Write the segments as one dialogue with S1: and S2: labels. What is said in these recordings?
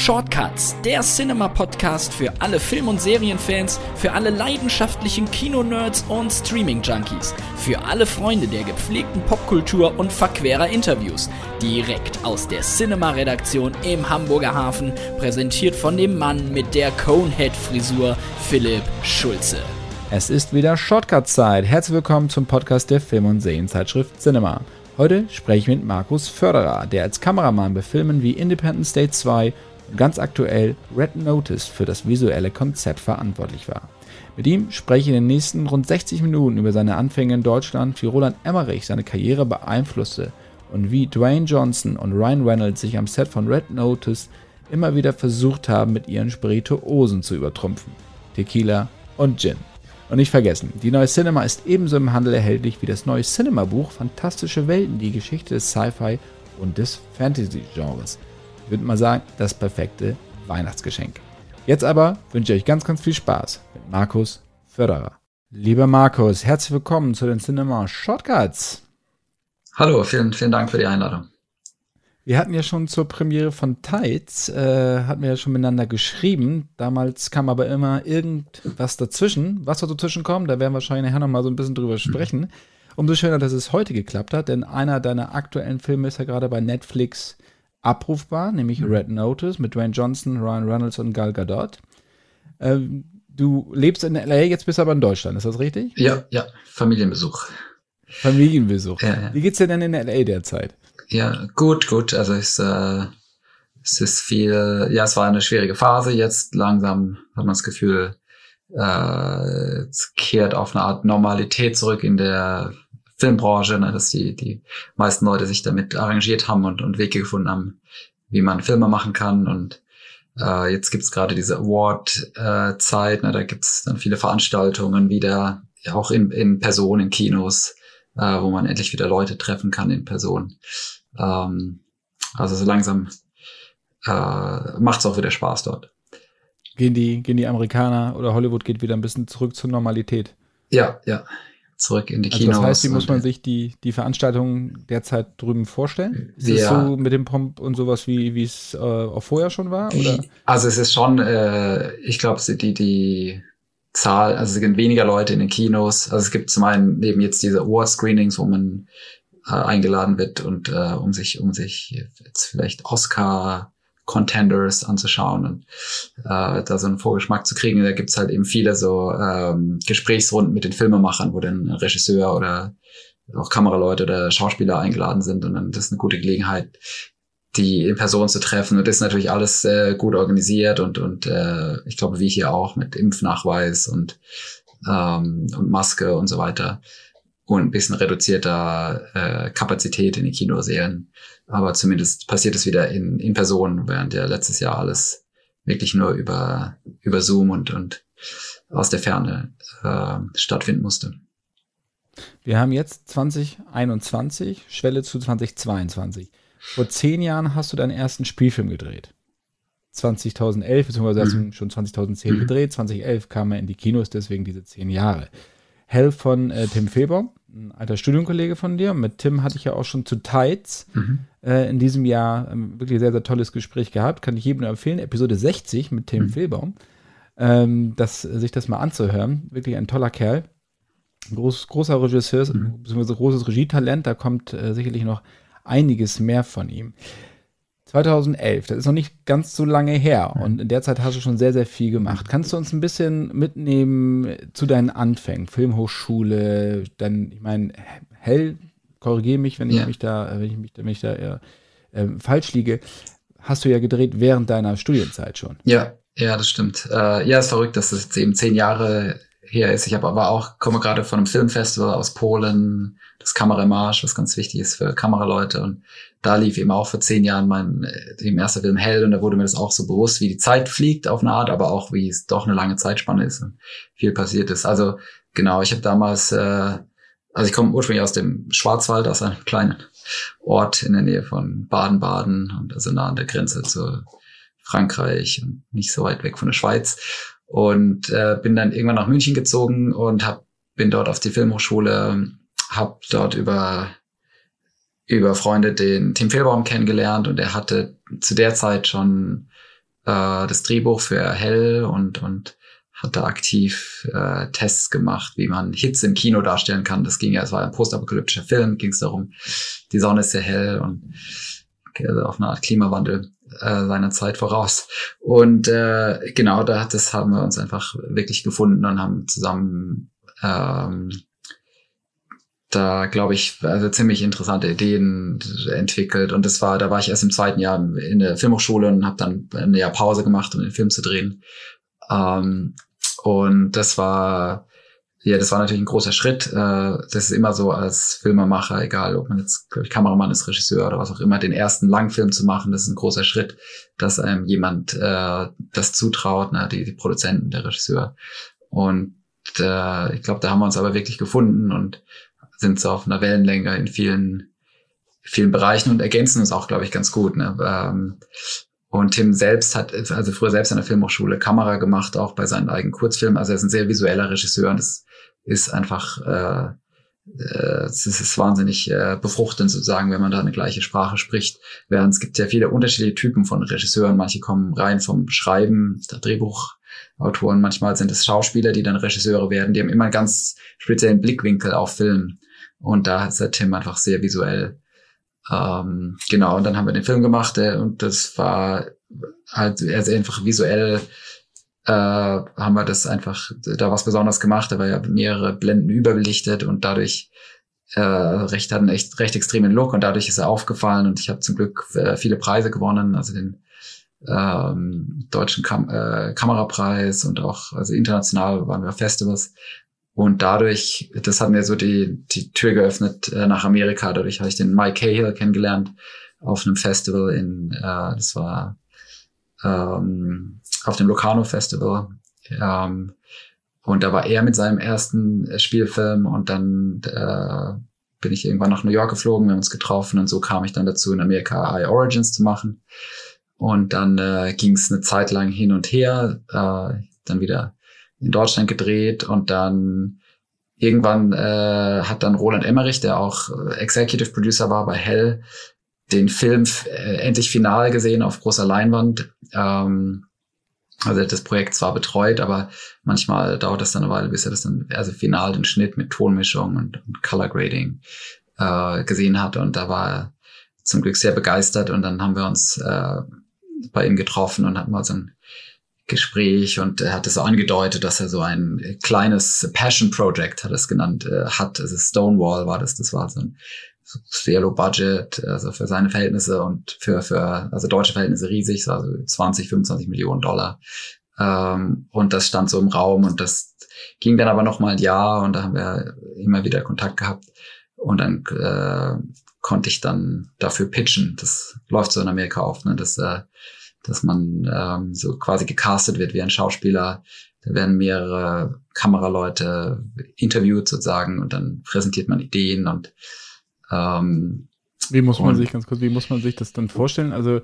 S1: Shortcuts, der Cinema-Podcast für alle Film- und Serienfans, für alle leidenschaftlichen Kinonerds und Streaming-Junkies, für alle Freunde der gepflegten Popkultur und verquerer Interviews. Direkt aus der Cinema-Redaktion im Hamburger Hafen, präsentiert von dem Mann mit der Conehead-Frisur, Philipp Schulze.
S2: Es ist wieder Shortcut-Zeit. Herzlich willkommen zum Podcast der Film- und Serienzeitschrift Cinema. Heute spreche ich mit Markus Förderer, der als Kameramann bei Filmen wie Independence Day 2 ganz aktuell Red Notice für das visuelle Konzept verantwortlich war. Mit ihm spreche ich in den nächsten rund 60 Minuten über seine Anfänge in Deutschland, wie Roland Emmerich seine Karriere beeinflusste und wie Dwayne Johnson und Ryan Reynolds sich am Set von Red Notice immer wieder versucht haben, mit ihren Spirituosen zu übertrumpfen. Tequila und Gin. Und nicht vergessen, die neue Cinema ist ebenso im Handel erhältlich wie das neue Cinema-Buch Fantastische Welten, die Geschichte des Sci-Fi und des Fantasy-Genres. Ich würde mal sagen, das perfekte Weihnachtsgeschenk. Jetzt aber wünsche ich euch ganz, ganz viel Spaß mit Markus Förderer. Lieber Markus, herzlich willkommen zu den Cinema Shortcuts.
S3: Hallo, vielen, vielen Dank für die Einladung.
S2: Wir hatten ja schon zur Premiere von Tides, äh, hatten wir ja schon miteinander geschrieben. Damals kam aber immer irgendwas dazwischen. Was wird dazwischen kommen, da werden wir wahrscheinlich nachher nochmal so ein bisschen drüber sprechen. Umso schöner, dass es heute geklappt hat, denn einer deiner aktuellen Filme ist ja gerade bei Netflix abrufbar, nämlich mhm. Red Notice mit Dwayne Johnson, Ryan Reynolds und Gal Gadot. Ähm, du lebst in LA, jetzt bist du aber in Deutschland, ist das richtig?
S3: Ja, ja, Familienbesuch.
S2: Familienbesuch. Ja, ja. Wie geht's dir denn in LA derzeit?
S3: Ja, gut, gut. Also es, äh, es ist viel, ja, es war eine schwierige Phase. Jetzt langsam hat man das Gefühl, äh, es kehrt auf eine Art Normalität zurück in der Filmbranche, ne, dass die, die meisten Leute sich damit arrangiert haben und, und Wege gefunden haben, wie man Filme machen kann. Und äh, jetzt gibt's gerade diese Award-Zeit, äh, ne, da gibt's dann viele Veranstaltungen wieder, ja, auch in, in Person, in Kinos, äh, wo man endlich wieder Leute treffen kann in Person. Ähm, also so langsam äh, macht's auch wieder Spaß dort.
S2: Gehen die, gehen die Amerikaner oder Hollywood geht wieder ein bisschen zurück zur Normalität?
S3: Ja, ja zurück in die Kinos.
S2: Also das heißt, wie muss man sich die, die Veranstaltungen derzeit drüben vorstellen? Ist ja. so mit dem Pomp und sowas, wie wie es äh, auch vorher schon war? Oder?
S3: Also es ist schon, äh, ich glaube, die, die Zahl, also es sind weniger Leute in den Kinos. Also es gibt zum einen neben jetzt diese Award-Screenings, wo man äh, eingeladen wird und äh, um sich, um sich jetzt vielleicht Oscar Contenders anzuschauen und äh, da so einen Vorgeschmack zu kriegen. Da gibt's halt eben viele so ähm, Gesprächsrunden mit den Filmemachern, wo dann Regisseur oder auch Kameraleute oder Schauspieler eingeladen sind und dann das ist eine gute Gelegenheit, die in Person zu treffen. Und das ist natürlich alles äh, gut organisiert und, und äh, ich glaube, wie hier auch mit Impfnachweis und, ähm, und Maske und so weiter und ein bisschen reduzierter äh, Kapazität in den Kinosälen. Aber zumindest passiert es wieder in, in Person, während ja letztes Jahr alles wirklich nur über, über Zoom und, und aus der Ferne äh, stattfinden musste.
S2: Wir haben jetzt 2021, Schwelle zu 2022. Vor zehn Jahren hast du deinen ersten Spielfilm gedreht. 2011, beziehungsweise hast du mhm. schon 2010 mhm. gedreht. 2011 kam er in die Kinos, deswegen diese zehn Jahre. Hell von äh, Tim Feber, ein alter Studienkollege von dir. Mit Tim hatte ich ja auch schon zu Tides mhm. äh, in diesem Jahr ähm, wirklich sehr, sehr tolles Gespräch gehabt. Kann ich jedem nur empfehlen. Episode 60 mit Tim mhm. Fehlbaum. Ähm, das, sich das mal anzuhören. Wirklich ein toller Kerl. Groß, großer Regisseur, mhm. beziehungsweise großes Regietalent. Da kommt äh, sicherlich noch einiges mehr von ihm. 2011, das ist noch nicht ganz so lange her und in der Zeit hast du schon sehr, sehr viel gemacht. Kannst du uns ein bisschen mitnehmen zu deinen Anfängen? Filmhochschule, dann, ich meine, hell, korrigiere mich, wenn ich mich da, wenn ich mich, wenn ich da eher, äh, falsch liege. Hast du ja gedreht während deiner Studienzeit schon.
S3: Ja, ja, das stimmt. Äh, ja, ist verrückt, dass das jetzt eben zehn Jahre her ist. Ich habe aber auch, komme gerade von einem Filmfestival aus Polen, das Kameramarsch, was ganz wichtig ist für Kameraleute. Und da lief eben auch vor zehn Jahren mein eben äh, erster Film Hell und da wurde mir das auch so bewusst, wie die Zeit fliegt auf eine Art, aber auch wie es doch eine lange Zeitspanne ist und viel passiert ist. Also genau, ich habe damals, äh, also ich komme ursprünglich aus dem Schwarzwald, aus einem kleinen Ort in der Nähe von Baden-Baden und also nah an der Grenze zu Frankreich und nicht so weit weg von der Schweiz und äh, bin dann irgendwann nach München gezogen und hab, bin dort auf die Filmhochschule, habe dort über über Freunde den Tim Fehlbaum kennengelernt und er hatte zu der Zeit schon äh, das Drehbuch für Hell und, und hat da aktiv äh, Tests gemacht, wie man Hits im Kino darstellen kann. Das ging ja, es war ein postapokalyptischer Film, ging es darum, die Sonne ist sehr hell und also auf eine Art Klimawandel äh, seiner Zeit voraus. Und äh, genau, da das haben wir uns einfach wirklich gefunden und haben zusammen ähm, da, glaube ich, also ziemlich interessante Ideen entwickelt. Und das war, da war ich erst im zweiten Jahr in der Filmhochschule und habe dann ein Jahr Pause gemacht, um den Film zu drehen. Ähm, und das war, ja, das war natürlich ein großer Schritt. Äh, das ist immer so als Filmemacher, egal ob man jetzt ich, Kameramann ist, Regisseur oder was auch immer, den ersten Langfilm zu machen, das ist ein großer Schritt, dass einem jemand äh, das zutraut, ne, die, die Produzenten, der Regisseur. Und äh, ich glaube, da haben wir uns aber wirklich gefunden und sind so auf einer Wellenlänge in vielen, vielen Bereichen und ergänzen uns auch, glaube ich, ganz gut. Ne? Ähm, und Tim selbst hat, also früher selbst an der Filmhochschule Kamera gemacht, auch bei seinen eigenen Kurzfilmen. Also er ist ein sehr visueller Regisseur und das ist einfach, äh, äh, es ist wahnsinnig äh, befruchtend sozusagen, wenn man da eine gleiche Sprache spricht. Während es gibt ja viele unterschiedliche Typen von Regisseuren. Manche kommen rein vom Schreiben, der Drehbuchautoren. Manchmal sind es Schauspieler, die dann Regisseure werden. Die haben immer einen ganz speziellen Blickwinkel auf Film. Und da ist der Tim einfach sehr visuell ähm, genau, und dann haben wir den Film gemacht äh, und das war halt also einfach visuell äh, haben wir das einfach da was besonders gemacht. Da war ja mehrere Blenden überbelichtet und dadurch äh, recht hat einen echt recht extremen Look und dadurch ist er aufgefallen und ich habe zum Glück äh, viele Preise gewonnen, also den ähm, deutschen Kam äh, Kamerapreis und auch also international waren wir Festivals und dadurch, das hat mir so die, die Tür geöffnet äh, nach Amerika. Dadurch habe ich den Mike Cahill kennengelernt auf einem Festival in, äh, das war ähm, auf dem Locarno Festival. Ähm, und da war er mit seinem ersten Spielfilm und dann äh, bin ich irgendwann nach New York geflogen, wir haben uns getroffen und so kam ich dann dazu, in Amerika Eye Origins zu machen. Und dann äh, ging es eine Zeit lang hin und her, äh, dann wieder in Deutschland gedreht und dann irgendwann äh, hat dann Roland Emmerich, der auch äh, Executive Producer war bei Hell, den Film äh, endlich final gesehen auf großer Leinwand. Ähm, also das Projekt zwar betreut, aber manchmal dauert das dann eine Weile, bis er das dann, also final den Schnitt mit Tonmischung und, und Color Grading äh, gesehen hat. Und da war er zum Glück sehr begeistert. Und dann haben wir uns äh, bei ihm getroffen und hatten mal so ein Gespräch und er hat es so angedeutet, dass er so ein kleines Passion Project, hat es genannt, äh, hat. Also Stonewall war das, das war so ein sehr low budget, also für seine Verhältnisse und für, für also deutsche Verhältnisse riesig, also 20, 25 Millionen Dollar. Ähm, und das stand so im Raum und das ging dann aber noch mal ein Jahr und da haben wir immer wieder Kontakt gehabt und dann äh, konnte ich dann dafür pitchen. Das läuft so in Amerika oft, ne? dass äh, dass man ähm, so quasi gecastet wird wie ein Schauspieler. Da werden mehrere Kameraleute interviewt sozusagen und dann präsentiert man Ideen und ähm,
S2: wie muss man sich ganz kurz, wie muss man sich das dann vorstellen? Also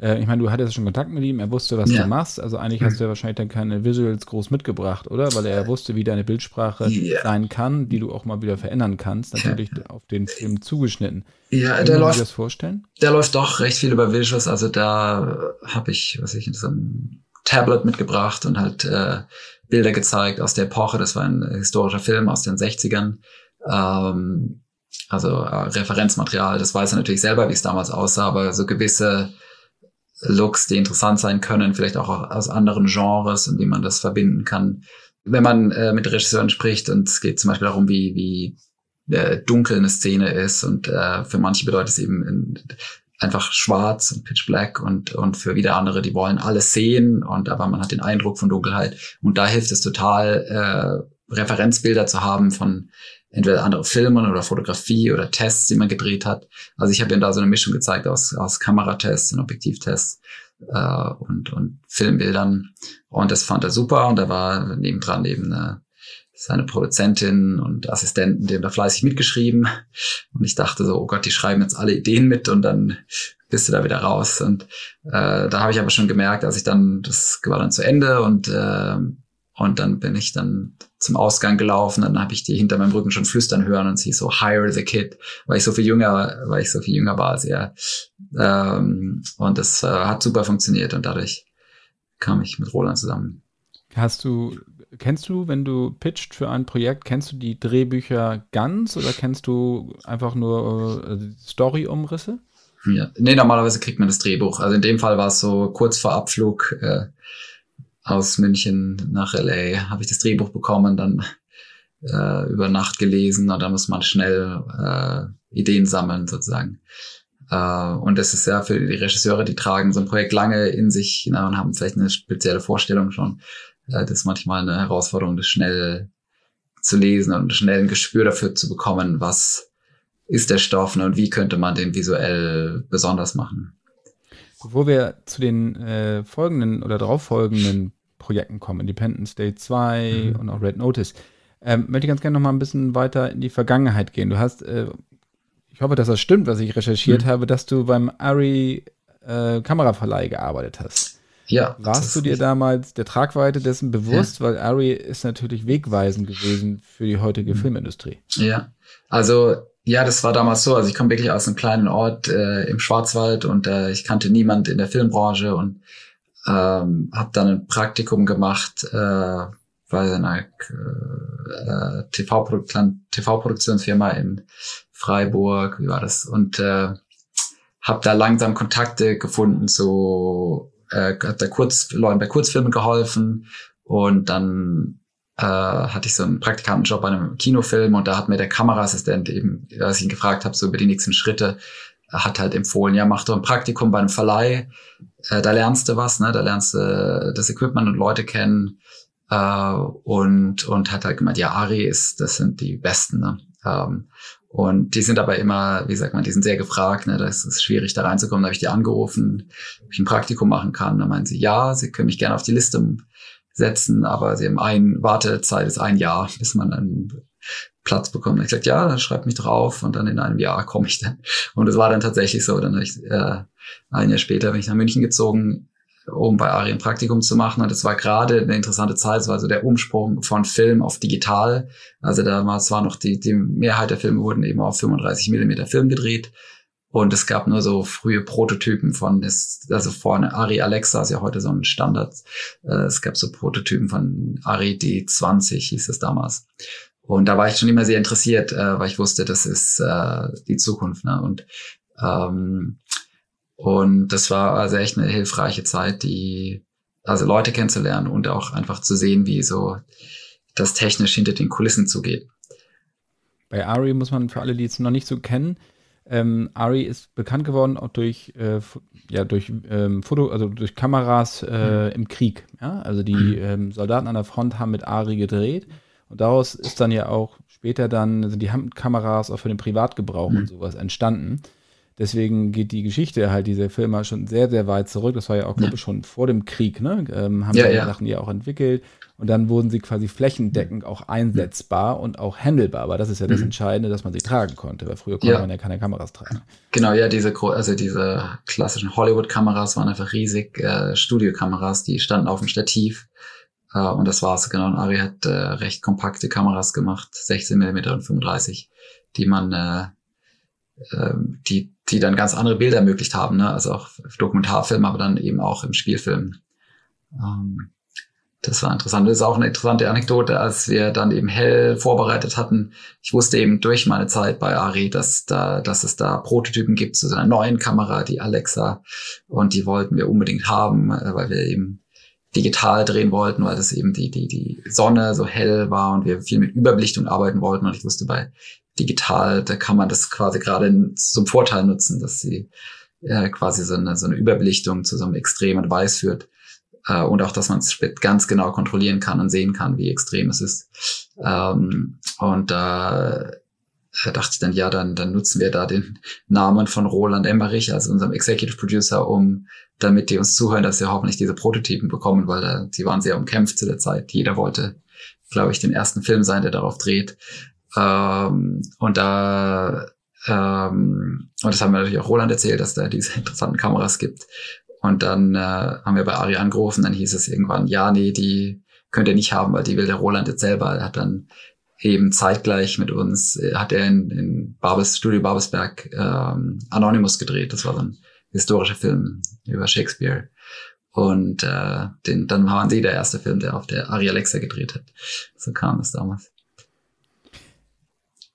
S2: äh, ich meine, du hattest schon Kontakt mit ihm, er wusste, was ja. du machst. Also eigentlich hast du ja wahrscheinlich dann keine Visuals groß mitgebracht, oder? Weil er wusste, wie deine Bildsprache ja. sein kann, die du auch mal wieder verändern kannst, natürlich ja. auf den Film zugeschnitten.
S3: Ja, Kann der läuft.
S2: das vorstellen?
S3: Der läuft doch recht viel über Visuals. Also da habe ich, was ich in so einem Tablet mitgebracht und halt äh, Bilder gezeigt aus der Epoche. Das war ein historischer Film aus den 60ern. Ähm, also äh, Referenzmaterial, das weiß er natürlich selber, wie es damals aussah, aber so gewisse Looks, die interessant sein können, vielleicht auch aus anderen Genres und wie man das verbinden kann. Wenn man äh, mit Regisseuren spricht und es geht zum Beispiel darum, wie, wie äh, dunkel eine Szene ist und äh, für manche bedeutet es eben in, einfach schwarz und pitch black und, und für wieder andere, die wollen alles sehen und aber man hat den Eindruck von Dunkelheit und da hilft es total, äh, Referenzbilder zu haben von entweder andere Filme oder Fotografie oder Tests, die man gedreht hat. Also ich habe ihm da so eine Mischung gezeigt aus, aus Kameratests und Objektivtests äh, und, und Filmbildern. Und das fand er super. Und da war nebendran eben eine, seine Produzentin und Assistenten, die haben da fleißig mitgeschrieben. Und ich dachte so, oh Gott, die schreiben jetzt alle Ideen mit und dann bist du da wieder raus. Und äh, da habe ich aber schon gemerkt, als ich dann, das war dann zu Ende und äh, und dann bin ich dann zum Ausgang gelaufen, dann habe ich die hinter meinem Rücken schon flüstern hören und sie so hire the kid, weil ich so viel jünger, weil ich so viel jünger war als er. Ähm, und das äh, hat super funktioniert und dadurch kam ich mit Roland zusammen.
S2: Hast du, kennst du, wenn du pitcht für ein Projekt, kennst du die Drehbücher ganz oder kennst du einfach nur äh, Story-Umrisse?
S3: Ja. Nee, normalerweise kriegt man das Drehbuch. Also in dem Fall war es so kurz vor Abflug äh, aus München nach LA, habe ich das Drehbuch bekommen, dann äh, über Nacht gelesen und dann muss man schnell äh, Ideen sammeln sozusagen. Äh, und das ist ja für die Regisseure, die tragen so ein Projekt lange in sich na, und haben vielleicht eine spezielle Vorstellung schon. Äh, das ist manchmal eine Herausforderung, das schnell zu lesen und schnell ein Gespür dafür zu bekommen, was ist der Stoff ne, und wie könnte man den visuell besonders machen.
S2: Bevor wir zu den äh, folgenden oder darauffolgenden Projekten kommen, Independence Day 2 mhm. und auch Red Notice, ähm, möchte ich ganz gerne noch mal ein bisschen weiter in die Vergangenheit gehen. Du hast, äh, ich hoffe, dass das stimmt, was ich recherchiert mhm. habe, dass du beim Ari äh, Kameraverleih gearbeitet hast.
S3: Ja.
S2: Warst du dir damals der Tragweite dessen bewusst? Ja. Weil Ari ist natürlich wegweisend gewesen für die heutige mhm. Filmindustrie.
S3: Ja, also ja, das war damals so. Also ich komme wirklich aus einem kleinen Ort äh, im Schwarzwald und äh, ich kannte niemand in der Filmbranche und ähm, habe dann ein Praktikum gemacht äh, bei einer äh, TV-Produktionsfirma TV in Freiburg. Wie war das? Und äh, habe da langsam Kontakte gefunden zu, äh, hat da kurz Leuten bei Kurzfilmen geholfen und dann äh, hatte ich so einen Praktikantenjob bei einem Kinofilm und da hat mir der Kameraassistent eben, als ich ihn gefragt habe, so über die nächsten Schritte, hat halt empfohlen, ja, mach doch ein Praktikum bei einem Verleih, äh, da lernst du was, ne, da lernst du das Equipment und Leute kennen äh, und, und hat halt gemeint, ja, Ari ist, das sind die Besten, ne. Ähm, und die sind aber immer, wie sagt man, die sind sehr gefragt, ne? Das ist schwierig, da reinzukommen. Da habe ich die angerufen, ob ich ein Praktikum machen kann. Da meinen sie, ja, sie können mich gerne auf die Liste setzen, aber sie haben ein Wartezeit ist ein Jahr, bis man einen Platz bekommt. Und ich gesagt, ja, dann schreibt mich drauf und dann in einem Jahr komme ich dann. Und es war dann tatsächlich so. Dann ich, äh, ein Jahr später bin ich nach München gezogen, um bei Ari ein Praktikum zu machen. Und es war gerade eine interessante Zeit. Es war so der Umsprung von Film auf digital. Also damals war noch die, die Mehrheit der Filme wurden eben auf 35 Millimeter Film gedreht. Und es gab nur so frühe Prototypen von, das, also vorne Ari Alexa ist ja heute so ein Standard. Äh, es gab so Prototypen von Ari D20 hieß es damals. Und da war ich schon immer sehr interessiert, äh, weil ich wusste, das ist äh, die Zukunft. Ne? Und ähm, und das war also echt eine hilfreiche Zeit, die also Leute kennenzulernen und auch einfach zu sehen, wie so das technisch hinter den Kulissen zugeht.
S2: Bei Ari muss man für alle, die es noch nicht so kennen, ähm, Ari ist bekannt geworden auch durch, äh, ja, durch ähm, Foto, also durch Kameras äh, mhm. im Krieg. Ja? Also die mhm. ähm, Soldaten an der Front haben mit Ari gedreht und daraus ist dann ja auch später dann sind die Handkameras auch für den Privatgebrauch mhm. und sowas entstanden. Deswegen geht die Geschichte halt dieser Firma schon sehr, sehr weit zurück. Das war ja auch, glaube ich, schon vor dem Krieg, ne? Ähm, haben ja, ja. Sachen ja auch entwickelt. Und dann wurden sie quasi flächendeckend auch einsetzbar und auch handelbar. Aber das ist ja das mhm. Entscheidende, dass man sie tragen konnte, weil früher konnte ja. man ja keine Kameras tragen.
S3: Genau, ja, diese, also diese klassischen Hollywood-Kameras waren einfach riesig, äh, Studiokameras, die standen auf dem Stativ. Äh, und das war's, genau. Und Ari hat äh, recht kompakte Kameras gemacht, 16 Millimeter und 35, die man, äh, äh, die, die dann ganz andere Bilder ermöglicht haben, ne? Also auch Dokumentarfilm, aber dann eben auch im Spielfilm. Ähm, das war interessant. Das ist auch eine interessante Anekdote, als wir dann eben hell vorbereitet hatten. Ich wusste eben durch meine Zeit bei Ari, dass da, dass es da Prototypen gibt zu so einer neuen Kamera, die Alexa, und die wollten wir unbedingt haben, äh, weil wir eben digital drehen wollten, weil das eben die, die, die Sonne so hell war und wir viel mit Überbelichtung arbeiten wollten. Und ich wusste bei digital, da kann man das quasi gerade zum Vorteil nutzen, dass sie äh, quasi so eine, so eine Überbelichtung zu so einem extremen Weiß führt äh, und auch, dass man es ganz genau kontrollieren kann und sehen kann, wie extrem es ist. Ähm, und da äh, dachte ich dann, ja, dann, dann nutzen wir da den Namen von Roland Emmerich, also unserem Executive Producer, um damit die uns zuhören, dass sie hoffentlich diese Prototypen bekommen, weil da, die waren sehr umkämpft zu der Zeit. Jeder wollte, glaube ich, den ersten Film sein, der darauf dreht. Ähm, und da ähm, und das haben wir natürlich auch Roland erzählt, dass da diese interessanten Kameras gibt. Und dann äh, haben wir bei Ari angerufen, dann hieß es irgendwann, ja, nee, die könnt ihr nicht haben, weil die will der Roland jetzt selber. Er hat dann eben zeitgleich mit uns, äh, hat er in, in Babes, Studio Babelsberg ähm, Anonymous gedreht. Das war so historischer Film über Shakespeare. Und äh, den, dann waren sie der erste Film, der auf der Ari Alexa gedreht hat. So kam es damals.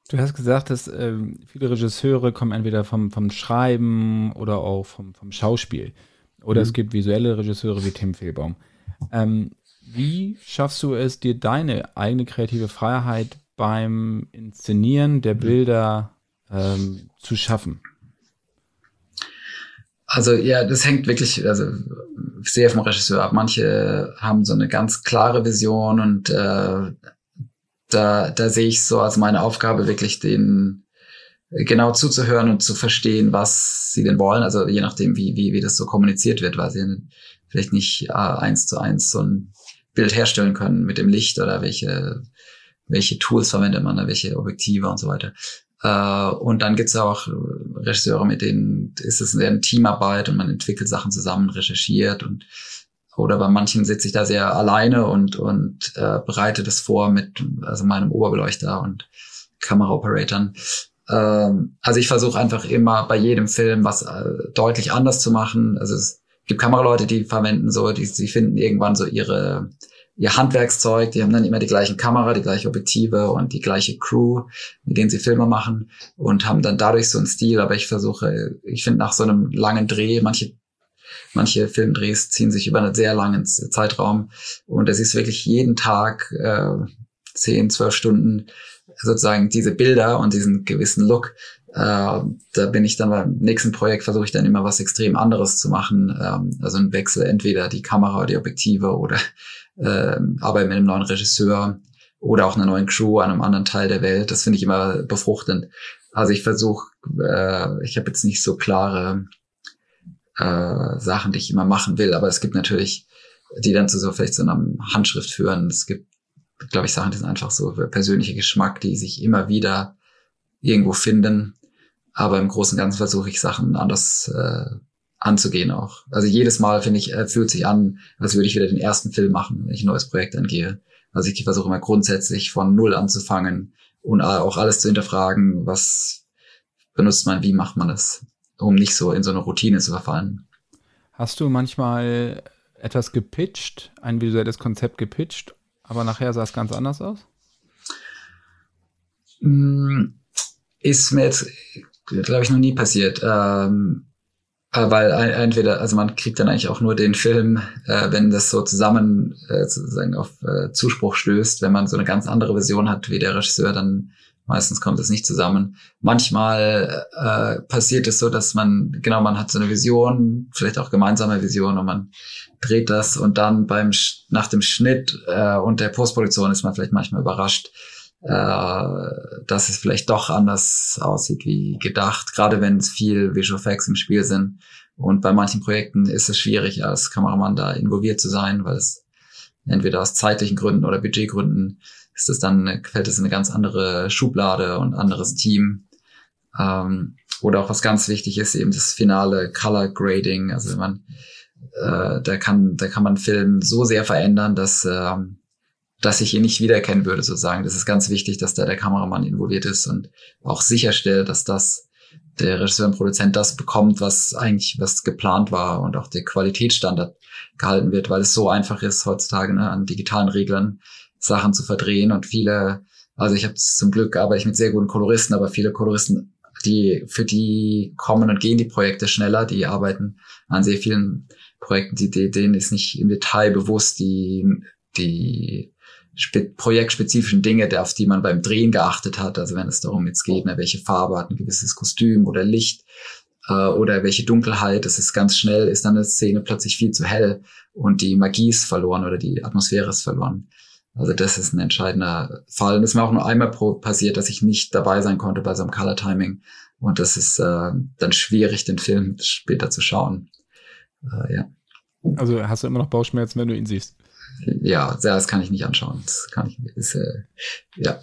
S2: Du hast gesagt, dass ähm, viele Regisseure kommen entweder vom, vom Schreiben oder auch vom, vom Schauspiel. Oder mhm. es gibt visuelle Regisseure wie Tim Fehlbaum. Ähm, wie schaffst du es, dir deine eigene kreative Freiheit beim Inszenieren der mhm. Bilder ähm, zu schaffen?
S3: Also ja, das hängt wirklich also sehr vom Regisseur ab. Manche haben so eine ganz klare Vision und äh, da, da sehe ich so als meine Aufgabe wirklich den genau zuzuhören und zu verstehen, was sie denn wollen. Also je nachdem, wie, wie, wie das so kommuniziert wird, weil sie vielleicht nicht äh, eins zu eins so ein Bild herstellen können mit dem Licht oder welche, welche Tools verwendet man, welche Objektive und so weiter. Uh, und dann gibt's auch Regisseure, mit denen ist es eine Teamarbeit und man entwickelt Sachen zusammen, recherchiert und oder bei manchen sitze ich da sehr alleine und und äh, bereite das vor mit also meinem Oberbeleuchter und Kameraoperatoren. Ähm, also ich versuche einfach immer bei jedem Film was äh, deutlich anders zu machen. Also es gibt Kameraleute, die verwenden so, die sie finden irgendwann so ihre ihr Handwerkszeug, die haben dann immer die gleichen Kamera, die gleiche Objektive und die gleiche Crew, mit denen sie Filme machen und haben dann dadurch so einen Stil. Aber ich versuche, ich finde nach so einem langen Dreh, manche manche Filmdrehs ziehen sich über einen sehr langen Zeitraum und es ist wirklich jeden Tag äh, zehn, zwölf Stunden sozusagen diese Bilder und diesen gewissen Look. Äh, da bin ich dann beim nächsten Projekt versuche ich dann immer was extrem anderes zu machen. Ähm, also ein Wechsel entweder die Kamera, die Objektive oder äh, arbeiten mit einem neuen Regisseur oder auch einer neuen Crew an einem anderen Teil der Welt. Das finde ich immer befruchtend. Also ich versuche, äh, ich habe jetzt nicht so klare äh, Sachen, die ich immer machen will, aber es gibt natürlich, die dann zu so vielleicht so einer Handschrift führen. Es gibt, glaube ich, Sachen, die sind einfach so persönliche Geschmack, die sich immer wieder irgendwo finden. Aber im Großen und Ganzen versuche ich Sachen anders äh, anzugehen auch. Also jedes Mal, finde ich, äh, fühlt sich an, als würde ich wieder den ersten Film machen, wenn ich ein neues Projekt angehe. Also ich versuche immer grundsätzlich von Null anzufangen und auch alles zu hinterfragen, was benutzt man, wie macht man das, um nicht so in so eine Routine zu verfallen.
S2: Hast du manchmal etwas gepitcht, ein visuelles Konzept gepitcht, aber nachher sah es ganz anders aus?
S3: Mm, ist mir jetzt, glaube ich, noch nie passiert. Ähm, äh, weil entweder, also man kriegt dann eigentlich auch nur den Film, äh, wenn das so zusammen äh, sozusagen auf äh, Zuspruch stößt. Wenn man so eine ganz andere Version hat wie der Regisseur, dann meistens kommt es nicht zusammen. Manchmal äh, passiert es so, dass man, genau, man hat so eine Vision, vielleicht auch gemeinsame Vision und man dreht das und dann beim nach dem Schnitt äh, und der Postproduktion ist man vielleicht manchmal überrascht, äh, dass es vielleicht doch anders aussieht wie gedacht, gerade wenn es viel Visual Effects im Spiel sind. Und bei manchen Projekten ist es schwierig, als Kameramann da involviert zu sein, weil es entweder aus zeitlichen Gründen oder Budgetgründen ist es dann, fällt es in eine ganz andere Schublade und anderes Team. Ähm, oder auch was ganz wichtig ist, eben das finale Color Grading. Also man, äh, da kann, da kann man Film so sehr verändern, dass ähm, dass ich ihn nicht wiedererkennen würde, sozusagen. Das ist ganz wichtig, dass da der Kameramann involviert ist und auch sicherstellt, dass das der Regisseur und Produzent das bekommt, was eigentlich was geplant war und auch der Qualitätsstandard gehalten wird, weil es so einfach ist heutzutage ne, an digitalen Reglern Sachen zu verdrehen und viele, also ich habe zum Glück arbeite ich mit sehr guten Koloristen, aber viele Koloristen, die für die kommen und gehen die Projekte schneller, die arbeiten an sehr vielen Projekten, die, denen ist nicht im Detail bewusst, die die projektspezifischen Dinge, auf die man beim Drehen geachtet hat. Also wenn es darum jetzt geht, ne, welche Farbe hat ein gewisses Kostüm oder Licht äh, oder welche Dunkelheit, das ist ganz schnell, ist dann eine Szene plötzlich viel zu hell und die Magie ist verloren oder die Atmosphäre ist verloren. Also das ist ein entscheidender Fall. Und es ist mir auch nur einmal passiert, dass ich nicht dabei sein konnte bei so einem Color Timing. Und das ist äh, dann schwierig, den Film später zu schauen. Äh, ja.
S2: Also hast du immer noch Bauchschmerzen, wenn du ihn siehst?
S3: Ja, das kann ich nicht anschauen. Das kann ich, ist, äh, ja.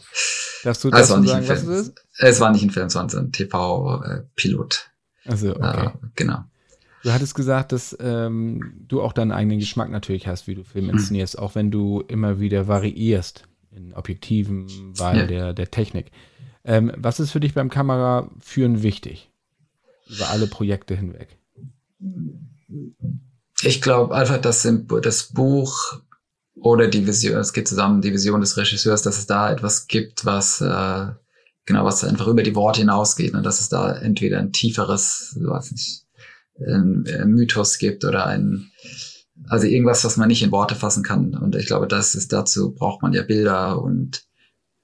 S2: Darfst du das
S3: also sagen, was es ist? Es war nicht ein Film, sondern ein TV-Pilot.
S2: also, okay. Äh,
S3: genau.
S2: Du hattest gesagt, dass ähm, du auch deinen eigenen Geschmack natürlich hast, wie du Filme inszenierst, mhm. auch wenn du immer wieder variierst in Objektiven, Wahl ja. der, der Technik. Ähm, was ist für dich beim Kameraführen wichtig? Über alle Projekte hinweg?
S3: ich glaube einfach, dass das Buch oder die Vision, es geht zusammen, die Vision des Regisseurs, dass es da etwas gibt, was äh, genau, was einfach über die Worte hinausgeht und dass es da entweder ein tieferes, weiß nicht, ein, ein Mythos gibt oder ein, also irgendwas, was man nicht in Worte fassen kann. Und ich glaube, das ist dazu braucht man ja Bilder und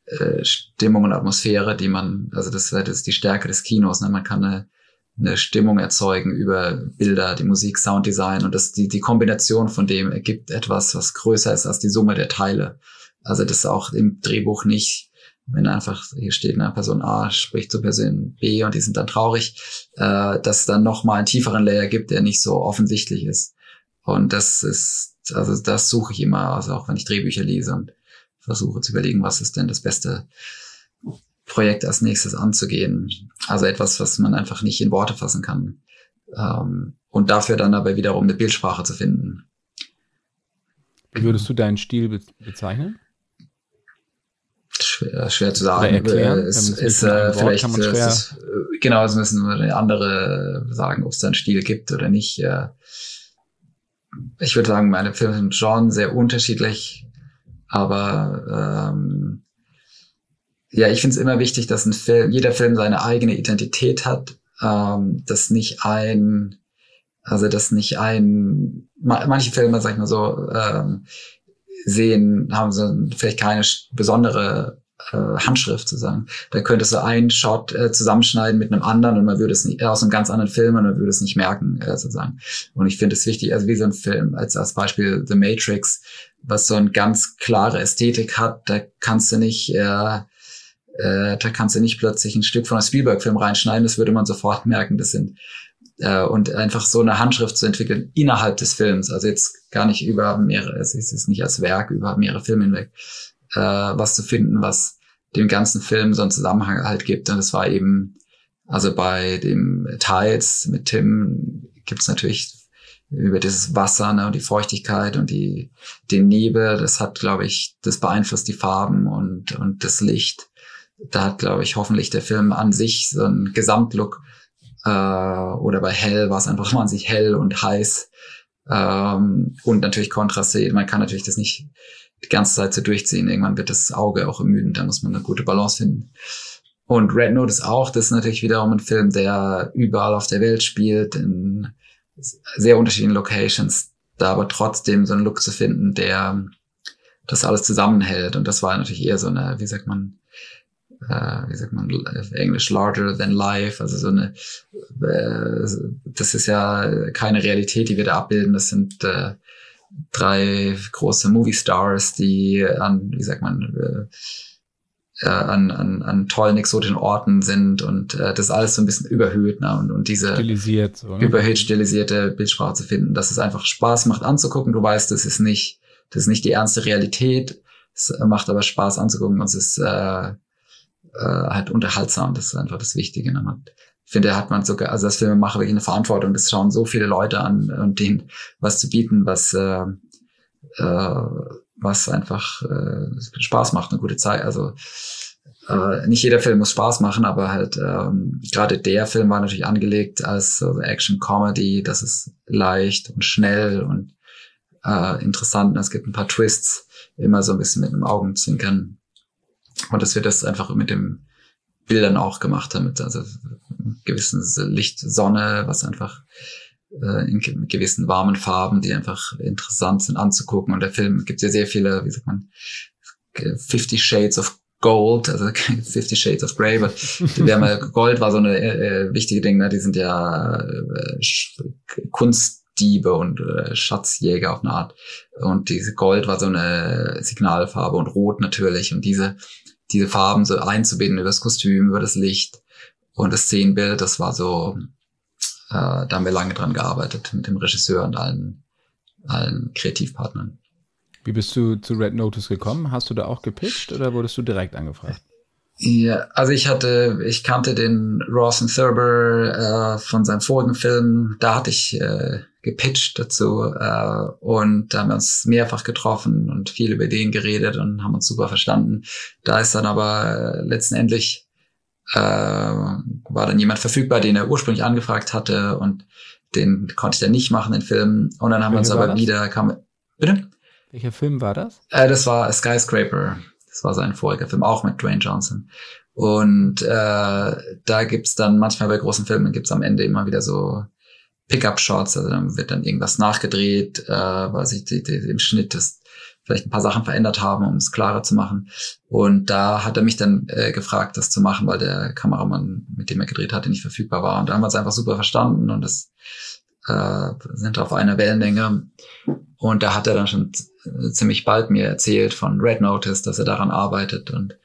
S3: äh, Stimmung und Atmosphäre, die man, also das, das ist die Stärke des Kinos. Ne? Man kann eine, eine Stimmung erzeugen über Bilder, die Musik, Sounddesign und das, die, die Kombination von dem ergibt etwas, was größer ist als die Summe der Teile. Also das ist auch im Drehbuch nicht, wenn einfach hier steht, eine Person A spricht zu Person B und die sind dann traurig, äh, dass es dann nochmal einen tieferen Layer gibt, der nicht so offensichtlich ist. Und das ist, also das suche ich immer, also auch wenn ich Drehbücher lese und versuche zu überlegen, was ist denn das beste Projekt als nächstes anzugehen. Also etwas, was man einfach nicht in Worte fassen kann. Ähm, und dafür dann aber wiederum eine Bildsprache zu finden.
S2: Wie würdest du deinen Stil be bezeichnen?
S3: Schwer, schwer zu sagen.
S2: Oder erklären?
S3: Es ist äh, vielleicht, äh, es ist, äh, genau, es müssen andere sagen, ob es da einen Stil gibt oder nicht. Ich würde sagen, meine Filme sind schon sehr unterschiedlich, aber ähm, ja, ich finde es immer wichtig, dass ein Film, jeder Film seine eigene Identität hat, ähm, dass nicht ein, also dass nicht ein, manche Filme, sag ich mal so, ähm, sehen, haben so vielleicht keine besondere äh, Handschrift zu sagen. Da könntest du einen Shot äh, zusammenschneiden mit einem anderen und man würde es nicht, äh, aus einem ganz anderen Film und man würde es nicht merken, äh, sozusagen. Und ich finde es wichtig, also wie so ein Film, als, als Beispiel The Matrix, was so eine ganz klare Ästhetik hat, da kannst du nicht, äh, äh, da kannst du nicht plötzlich ein Stück von einem Spielberg-Film reinschneiden, das würde man sofort merken. Das sind äh, und einfach so eine Handschrift zu entwickeln innerhalb des Films, also jetzt gar nicht über mehrere, es ist nicht als Werk über mehrere Filme hinweg, äh, was zu finden, was dem ganzen Film so einen Zusammenhang halt gibt. Und es war eben, also bei dem Tides mit Tim gibt es natürlich über dieses Wasser ne, und die Feuchtigkeit und die den Nebel, das hat, glaube ich, das beeinflusst die Farben und und das Licht da hat, glaube ich, hoffentlich der Film an sich so einen Gesamtlook. Äh, oder bei Hell war es einfach wahnsinnig hell und heiß. Ähm, und natürlich kontrastiert. Man kann natürlich das nicht die ganze Zeit so durchziehen. Irgendwann wird das Auge auch ermüdend. Da muss man eine gute Balance finden. Und Red Note ist auch, das ist natürlich wiederum ein Film, der überall auf der Welt spielt, in sehr unterschiedlichen Locations, da aber trotzdem so einen Look zu finden, der das alles zusammenhält. Und das war natürlich eher so eine, wie sagt man, äh, wie sagt man, Englisch larger than life, also so eine, äh, das ist ja keine Realität, die wir da abbilden, das sind äh, drei große Movie Stars, die an, wie sagt man, äh, äh, an, an, an tollen exotischen Orten sind und äh, das alles so ein bisschen überhöht ne? und, und diese
S2: stilisiert, so,
S3: ne? überhöht stilisierte Bildsprache zu finden, dass es einfach Spaß macht anzugucken. Du weißt, das ist nicht, das ist nicht die ernste Realität. Es macht aber Spaß anzugucken und es ist äh, äh, halt unterhaltsam. Das ist einfach das Wichtige. Ne? Man, ich finde, hat man sogar, also als Filmemacher wirklich eine Verantwortung. Das schauen so viele Leute an und denen was zu bieten, was äh, äh, was einfach äh, Spaß macht, eine gute Zeit. Also äh, nicht jeder Film muss Spaß machen, aber halt ähm, gerade der Film war natürlich angelegt als so Action-Comedy. Das ist leicht und schnell und äh, interessant. Es gibt ein paar Twists, immer so ein bisschen mit einem Augenzwinkern. Und dass wir das einfach mit dem Bildern auch gemacht haben, mit also gewissen Licht, Sonne, was einfach äh, in gewissen warmen Farben, die einfach interessant sind anzugucken. Und der Film gibt ja sehr viele, wie sagt man, 50 Shades of Gold, also 50 Shades of Grey, aber wir haben ja, Gold war so eine äh, wichtige Ding, ne? die sind ja äh, Kunstdiebe und äh, Schatzjäger auf eine Art. Und diese Gold war so eine Signalfarbe und Rot natürlich. Und diese diese Farben so einzubinden über das Kostüm, über das Licht und das Szenenbild, das war so, äh, da haben wir lange dran gearbeitet mit dem Regisseur und allen, allen Kreativpartnern.
S2: Wie bist du zu Red Notice gekommen? Hast du da auch gepitcht oder wurdest du direkt angefragt?
S3: Ja, also ich hatte, ich kannte den Rawson Thurber äh, von seinem vorigen Film. Da hatte ich äh, gepitcht dazu äh, und da haben wir uns mehrfach getroffen und viel über Ideen geredet und haben uns super verstanden. Da ist dann aber äh, letztendlich äh, war dann jemand verfügbar, den er ursprünglich angefragt hatte und den konnte ich dann nicht machen, den Film. Und dann haben wir uns aber wieder, kam, bitte?
S2: Welcher Film war das?
S3: Äh, das war Skyscraper. Das war sein voriger Film, auch mit Dwayne Johnson. Und äh, da gibt's dann manchmal bei großen Filmen gibt's am Ende immer wieder so Pickup-Shots, also dann wird dann irgendwas nachgedreht, äh, weil sich die, die, im Schnitt das vielleicht ein paar Sachen verändert haben, um es klarer zu machen. Und da hat er mich dann äh, gefragt, das zu machen, weil der Kameramann, mit dem er gedreht hatte, nicht verfügbar war. Und da haben wir es einfach super verstanden und das äh, sind auf einer Wellenlänge. Und da hat er dann schon ziemlich bald mir erzählt von Red Notice, dass er daran arbeitet. Und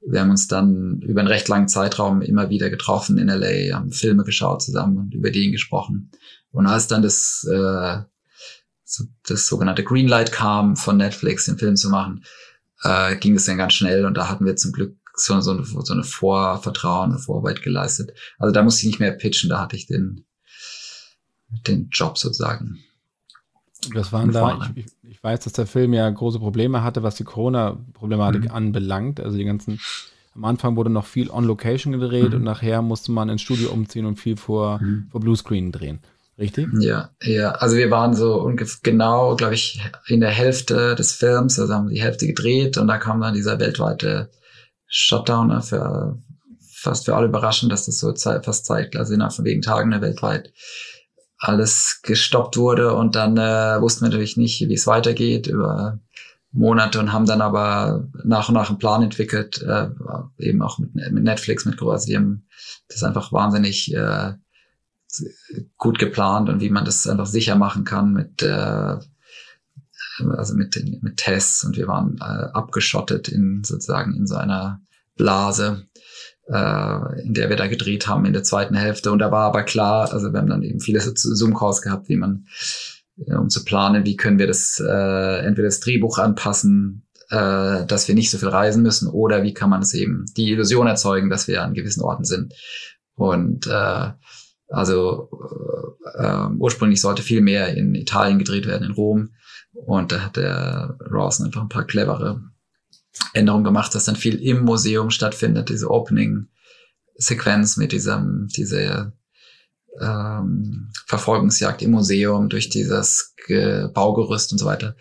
S3: wir haben uns dann über einen recht langen Zeitraum immer wieder getroffen in LA, haben Filme geschaut zusammen und über den gesprochen. Und als dann das, äh, das sogenannte Greenlight kam von Netflix, den Film zu machen, äh, ging das dann ganz schnell und da hatten wir zum Glück so, so, eine, so eine Vorvertrauen, eine Vorarbeit geleistet. Also da musste ich nicht mehr pitchen, da hatte ich den, den Job sozusagen.
S2: Das waren da, ich, ich, weiß, dass der Film ja große Probleme hatte, was die Corona-Problematik mhm. anbelangt. Also die ganzen, am Anfang wurde noch viel on Location gedreht mhm. und nachher musste man ins Studio umziehen und viel vor, mhm. vor Bluescreen drehen. Richtig?
S3: Ja, ja. Also wir waren so ungefähr genau, glaube ich, in der Hälfte des Films, also haben die Hälfte gedreht und da kam dann dieser weltweite Shutdown ne, für fast für alle überraschend, dass das so fast zeitgleich, also innerhalb von wenigen Tagen ne, weltweit alles gestoppt wurde und dann äh, wussten wir natürlich nicht, wie es weitergeht über Monate und haben dann aber nach und nach einen Plan entwickelt, äh, eben auch mit, mit Netflix, mit also die haben das einfach wahnsinnig äh, gut geplant und wie man das einfach sicher machen kann mit äh, also mit den mit Tests. Und wir waren äh, abgeschottet in sozusagen in so einer Blase äh, in der wir da gedreht haben in der zweiten Hälfte. Und da war aber klar, also wir haben dann eben viele Zoom-Calls gehabt, wie man, äh, um zu planen, wie können wir das, äh, entweder das Drehbuch anpassen, äh, dass wir nicht so viel reisen müssen, oder wie kann man es eben die Illusion erzeugen, dass wir an gewissen Orten sind. Und äh, also äh, äh, ursprünglich sollte viel mehr in Italien gedreht werden, in Rom. Und da hat der Rawson einfach ein paar clevere Änderung gemacht, dass dann viel im Museum stattfindet, diese Opening-Sequenz mit diesem, diese ähm, Verfolgungsjagd im Museum durch dieses Ge Baugerüst und so weiter.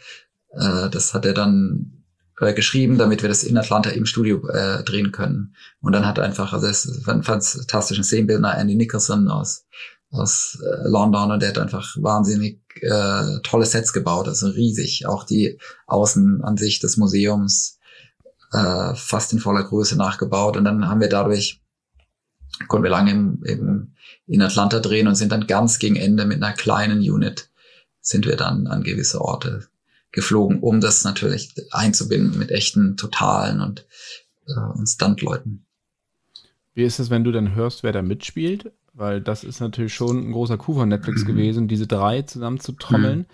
S3: Äh, das hat er dann äh, geschrieben, damit wir das in Atlanta im Studio äh, drehen können. Und dann hat einfach, also es war ein fantastischer Szenenbildner, Andy Nicholson aus, aus äh, London und der hat einfach wahnsinnig äh, tolle Sets gebaut, also riesig. Auch die Außenansicht des Museums äh, fast in voller Größe nachgebaut. Und dann haben wir dadurch, konnten wir lange im, im, in Atlanta drehen und sind dann ganz gegen Ende mit einer kleinen Unit sind wir dann an gewisse Orte geflogen, um das natürlich einzubinden mit echten Totalen und, äh, und Stuntleuten.
S2: Wie ist es, wenn du dann hörst, wer da mitspielt? Weil das ist natürlich schon ein großer Coup von Netflix gewesen, diese drei zusammen zu trommeln. Mhm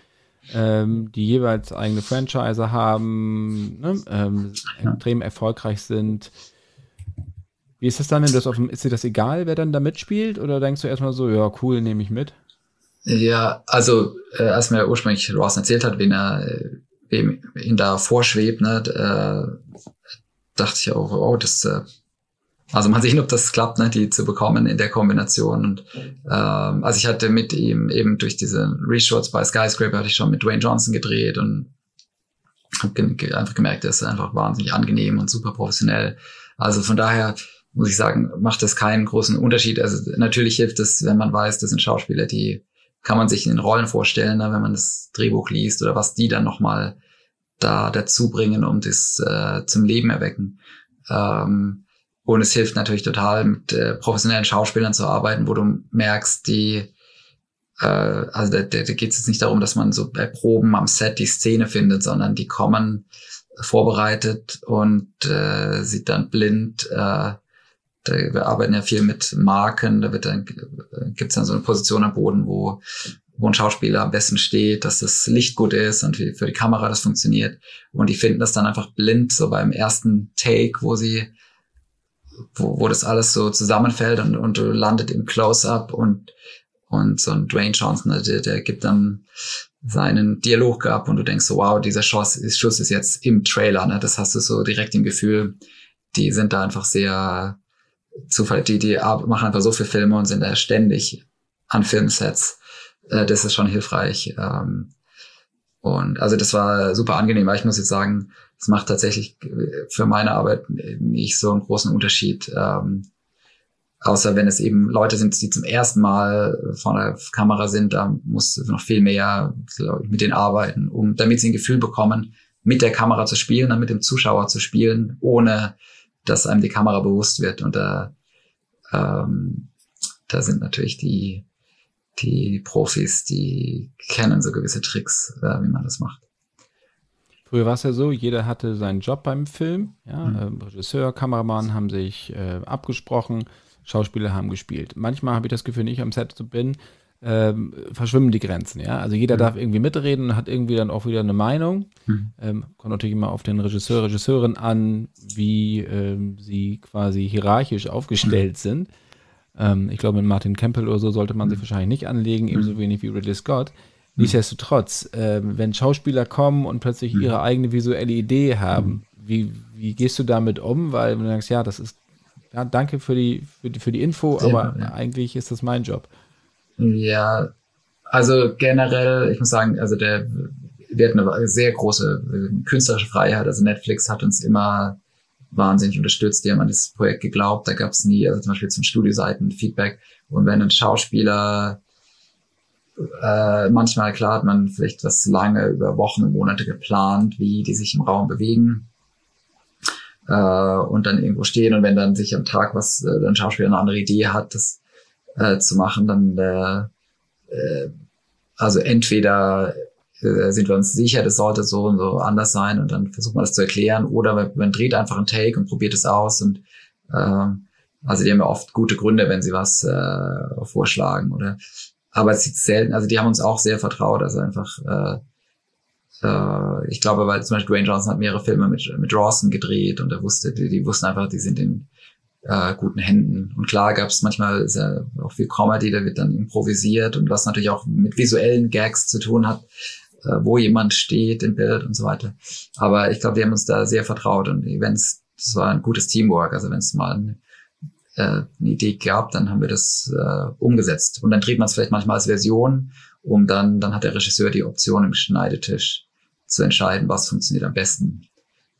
S2: ähm, die jeweils eigene Franchise haben, ne, ähm, extrem erfolgreich sind. Wie ist das dann, wenn du das auf dem, ist dir das egal, wer dann da mitspielt? Oder denkst du erstmal so, ja, cool, nehme ich mit?
S3: Ja, also äh, als mir ursprünglich Rawson erzählt hat, wen er, wem ihn da vorschwebt, ne, äh, dachte ich auch, oh, das äh, also mal sehen, ob das klappt, ne, die zu bekommen in der Kombination. Und ähm, also ich hatte mit ihm eben durch diese Reshorts bei Skyscraper hatte ich schon mit Dwayne Johnson gedreht und habe ge einfach gemerkt, er ist einfach wahnsinnig angenehm und super professionell. Also von daher muss ich sagen, macht das keinen großen Unterschied. Also natürlich hilft es, wenn man weiß, das sind Schauspieler, die kann man sich in den Rollen vorstellen, ne, wenn man das Drehbuch liest oder was die dann nochmal da dazu bringen und das äh, zum Leben erwecken. Ähm, und es hilft natürlich total, mit äh, professionellen Schauspielern zu arbeiten, wo du merkst, die, äh, also da, da, geht es jetzt nicht darum, dass man so bei Proben am Set die Szene findet, sondern die kommen vorbereitet und äh, sieht dann blind. Äh, da, wir arbeiten ja viel mit Marken, da wird dann gibt's dann so eine Position am Boden, wo wo ein Schauspieler am besten steht, dass das Licht gut ist und für die Kamera das funktioniert. Und die finden das dann einfach blind, so beim ersten Take, wo sie wo, wo das alles so zusammenfällt und, und du landet im Close-up und, und so ein Dwayne Johnson, der, der gibt dann seinen Dialog ab und du denkst so, wow, dieser Schuss, Schuss ist jetzt im Trailer, ne? Das hast du so direkt im Gefühl. Die sind da einfach sehr zufällig, die, die machen einfach so viele Filme und sind da ständig an Filmsets. äh, das ist schon hilfreich. Ähm, und also das war super angenehm, weil ich muss jetzt sagen, es macht tatsächlich für meine Arbeit nicht so einen großen Unterschied. Ähm, außer wenn es eben Leute sind, die zum ersten Mal vor der Kamera sind, da muss noch viel mehr ich, mit denen arbeiten, um damit sie ein Gefühl bekommen, mit der Kamera zu spielen, dann mit dem Zuschauer zu spielen, ohne dass einem die Kamera bewusst wird. Und da, ähm, da sind natürlich die, die Profis, die kennen so gewisse Tricks, äh, wie man das macht.
S2: Früher war es ja so, jeder hatte seinen Job beim Film. Ja? Mhm. Ähm, Regisseur, Kameramann haben sich äh, abgesprochen, Schauspieler haben gespielt. Manchmal habe ich das Gefühl, wenn ich am Set bin, ähm, verschwimmen die Grenzen. Ja? Also jeder mhm. darf irgendwie mitreden und hat irgendwie dann auch wieder eine Meinung. Mhm. Ähm, kommt natürlich immer auf den Regisseur, Regisseurin an, wie ähm, sie quasi hierarchisch aufgestellt mhm. sind. Ähm, ich glaube, mit Martin Campbell oder so sollte man sich mhm. wahrscheinlich nicht anlegen, ebenso mhm. wenig wie Ridley Scott. Nichtsdestotrotz, äh, wenn Schauspieler kommen und plötzlich ihre eigene visuelle Idee haben, wie, wie gehst du damit um? Weil du sagst, ja, das ist, ja, danke für die, für die, für die Info, aber ja. eigentlich ist das mein Job.
S3: Ja, also generell, ich muss sagen, also der, wir hatten eine sehr große künstlerische Freiheit. Also Netflix hat uns immer wahnsinnig unterstützt. Die haben an das Projekt geglaubt. Da gab es nie, also zum Beispiel zum Studioseiten Feedback. Und wenn ein Schauspieler äh, manchmal klar hat man vielleicht was lange über Wochen und Monate geplant, wie die sich im Raum bewegen äh, und dann irgendwo stehen. Und wenn dann sich am Tag was äh, ein Schauspieler eine andere Idee hat, das äh, zu machen, dann äh, äh, also entweder äh, sind wir uns sicher, das sollte so und so anders sein und dann versucht man das zu erklären. Oder man, dreht einfach einen Take und probiert es aus und äh, also die haben ja oft gute Gründe, wenn sie was äh, vorschlagen oder aber es ist selten, also die haben uns auch sehr vertraut, also einfach äh, äh, ich glaube, weil zum Beispiel Dwayne Johnson hat mehrere Filme mit, mit Rawson gedreht und er wusste, die, die wussten einfach, die sind in äh, guten Händen. Und klar gab es manchmal ist ja auch viel Comedy, da wird dann improvisiert und was natürlich auch mit visuellen Gags zu tun hat, äh, wo jemand steht im Bild und so weiter. Aber ich glaube, die haben uns da sehr vertraut und es, das war ein gutes Teamwork, also wenn es mal eine, äh, eine Idee gab, dann haben wir das äh, umgesetzt. Und dann dreht man es vielleicht manchmal als Version, um dann, dann hat der Regisseur die Option im Schneidetisch zu entscheiden, was funktioniert am besten.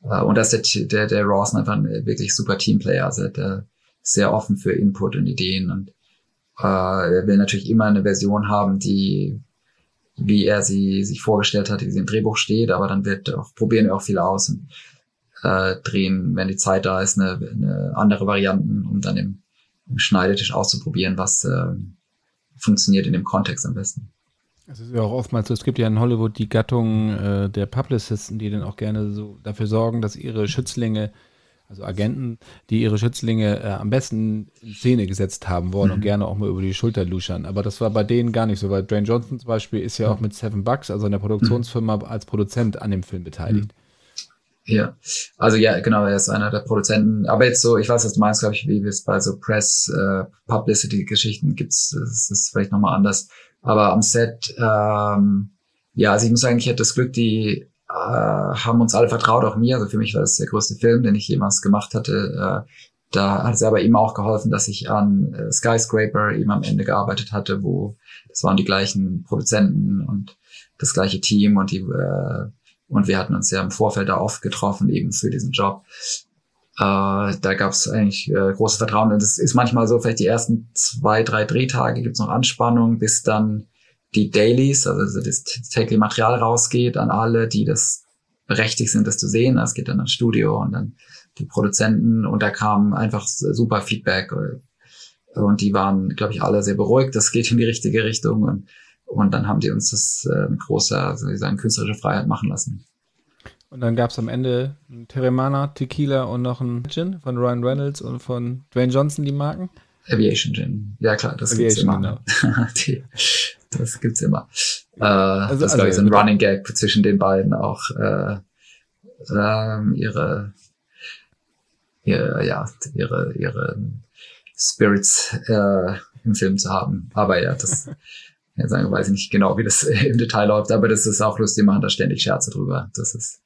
S3: Uh, und das ist der, der, der Rawson einfach ein wirklich super Teamplayer, also der sehr offen für Input und Ideen und uh, er will natürlich immer eine Version haben, die wie er sie sich vorgestellt hat, wie sie im Drehbuch steht, aber dann wird auch, probieren wir auch viel aus und äh, drehen, wenn die Zeit da ist, eine, eine andere Varianten, um dann im, im Schneidetisch auszuprobieren, was äh, funktioniert in dem Kontext am besten.
S2: Es ist ja auch oftmals so, es gibt ja in Hollywood die Gattung äh, der Publicisten, die dann auch gerne so dafür sorgen, dass ihre Schützlinge, also Agenten, die ihre Schützlinge äh, am besten in Szene gesetzt haben wollen mhm. und gerne auch mal über die Schulter luschern. Aber das war bei denen gar nicht so, weil Dwayne Johnson zum Beispiel ist ja auch mit Seven Bucks, also in der Produktionsfirma, mhm. als Produzent an dem Film beteiligt.
S3: Ja, also ja, genau, er ist einer der Produzenten. Aber jetzt so, ich weiß, was du meinst, glaube ich, wie es bei so Press, äh, Publicity-Geschichten gibt's, das ist vielleicht nochmal anders. Aber am Set, ähm, ja, also ich muss sagen, ich hatte das Glück, die äh, haben uns alle vertraut, auch mir. Also für mich war das der größte Film, den ich jemals gemacht hatte. Äh, da hat es aber eben auch geholfen, dass ich an äh, Skyscraper eben am Ende gearbeitet hatte, wo das waren die gleichen Produzenten und das gleiche Team und die äh, und wir hatten uns ja im Vorfeld da oft getroffen eben für diesen Job. Äh, da gab es eigentlich äh, großes Vertrauen. Und es ist manchmal so, vielleicht die ersten zwei, drei Drehtage gibt es noch Anspannung, bis dann die Dailies, also das tägliche Material rausgeht an alle, die das berechtigt sind, das zu sehen. Es geht dann ans Studio und dann die Produzenten und da kam einfach super Feedback und die waren, glaube ich, alle sehr beruhigt. Das geht in die richtige Richtung und, und dann haben die uns das äh, mit großer, sozusagen künstlerische Freiheit machen lassen.
S2: Und dann gab es am Ende ein Teremana, Tequila und noch ein Gin von Ryan Reynolds und von Dwayne Johnson, die Marken.
S3: Aviation Gin. Ja klar, das Aviation, gibt's immer. Genau. die, das gibt's immer. Äh, also, das also, ist ein Running Gag zwischen den beiden auch äh, ähm, ihre, ihre, ja, ihre, ihre Spirits äh, im Film zu haben. Aber ja, das ja, sagen, weiß ich nicht genau, wie das im Detail läuft, aber das ist auch lustig, machen da ständig Scherze drüber. Das ist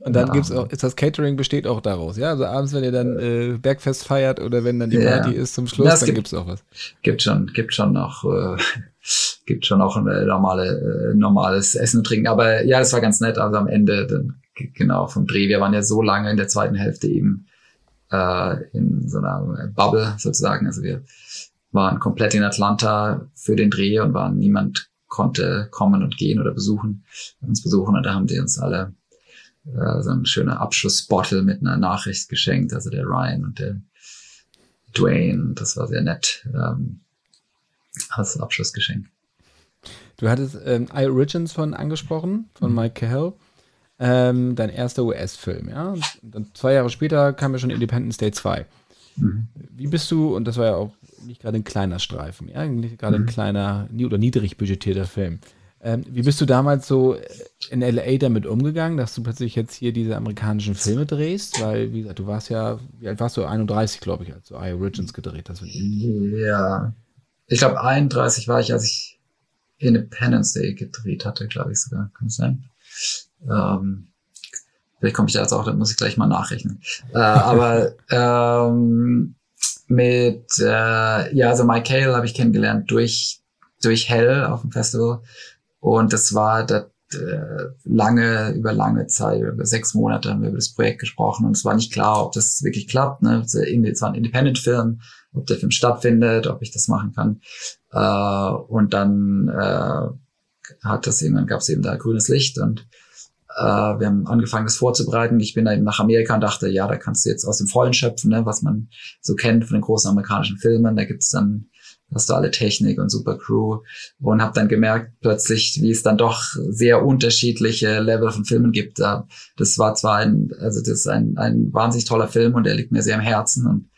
S2: und dann ja. gibt's auch, ist das Catering besteht auch daraus, ja? Also abends, wenn ihr dann äh, Bergfest feiert oder wenn dann die Party ja. ist zum Schluss, ja, dann gibt, gibt's auch was.
S3: Gibt schon, gibt schon noch äh, gibt schon auch ein äh, normale, äh, normales Essen und Trinken. Aber ja, es war ganz nett. Also am Ende, dann, genau, vom Dreh. Wir waren ja so lange in der zweiten Hälfte eben äh, in so einer Bubble sozusagen. Also wir waren komplett in Atlanta für den Dreh und waren niemand konnte kommen und gehen oder besuchen, uns besuchen. Und da haben die uns alle äh, so ein schöner Abschlussbottle mit einer Nachricht geschenkt. Also der Ryan und der Dwayne. Das war sehr nett ähm, als Abschlussgeschenk.
S2: Du hattest ähm, I Origins von angesprochen, von mhm. Mike Cahill. Ähm, dein erster US-Film, ja. Und dann zwei Jahre später kam ja schon Independence Day 2. Mhm. Wie bist du, und das war ja auch nicht gerade ein kleiner Streifen, ja, nicht gerade mhm. ein kleiner oder niedrig budgetierter Film. Ähm, wie bist du damals so in LA damit umgegangen, dass du plötzlich jetzt hier diese amerikanischen Filme drehst? Weil, wie gesagt, du warst ja, wie alt warst du? 31, glaube ich, als du I Origins gedreht hast.
S3: Ja. Ich glaube, 31 war ich, als ich Independence Day gedreht hatte, glaube ich sogar. Kann es sein? Ähm, vielleicht komme ich da jetzt auch, dann muss ich gleich mal nachrechnen. Äh, aber ähm, mit, äh, ja, also Mike Hale habe ich kennengelernt durch, durch Hell auf dem Festival. Und das war das, äh, lange, über lange Zeit, über sechs Monate haben wir über das Projekt gesprochen und es war nicht klar, ob das wirklich klappt. Ne? Es war ein Independent-Film, ob der Film stattfindet, ob ich das machen kann. Äh, und dann äh, hat das irgendwann gab es eben da grünes Licht und äh, wir haben angefangen, das vorzubereiten. Ich bin da eben nach Amerika und dachte, ja, da kannst du jetzt aus dem Vollen schöpfen, ne, was man so kennt von den großen amerikanischen Filmen. Da gibt's dann hast du alle Technik und super Crew und habe dann gemerkt plötzlich, wie es dann doch sehr unterschiedliche Level von Filmen gibt. Das war zwar ein, also das ist ein, ein wahnsinnig toller Film und der liegt mir sehr am Herzen und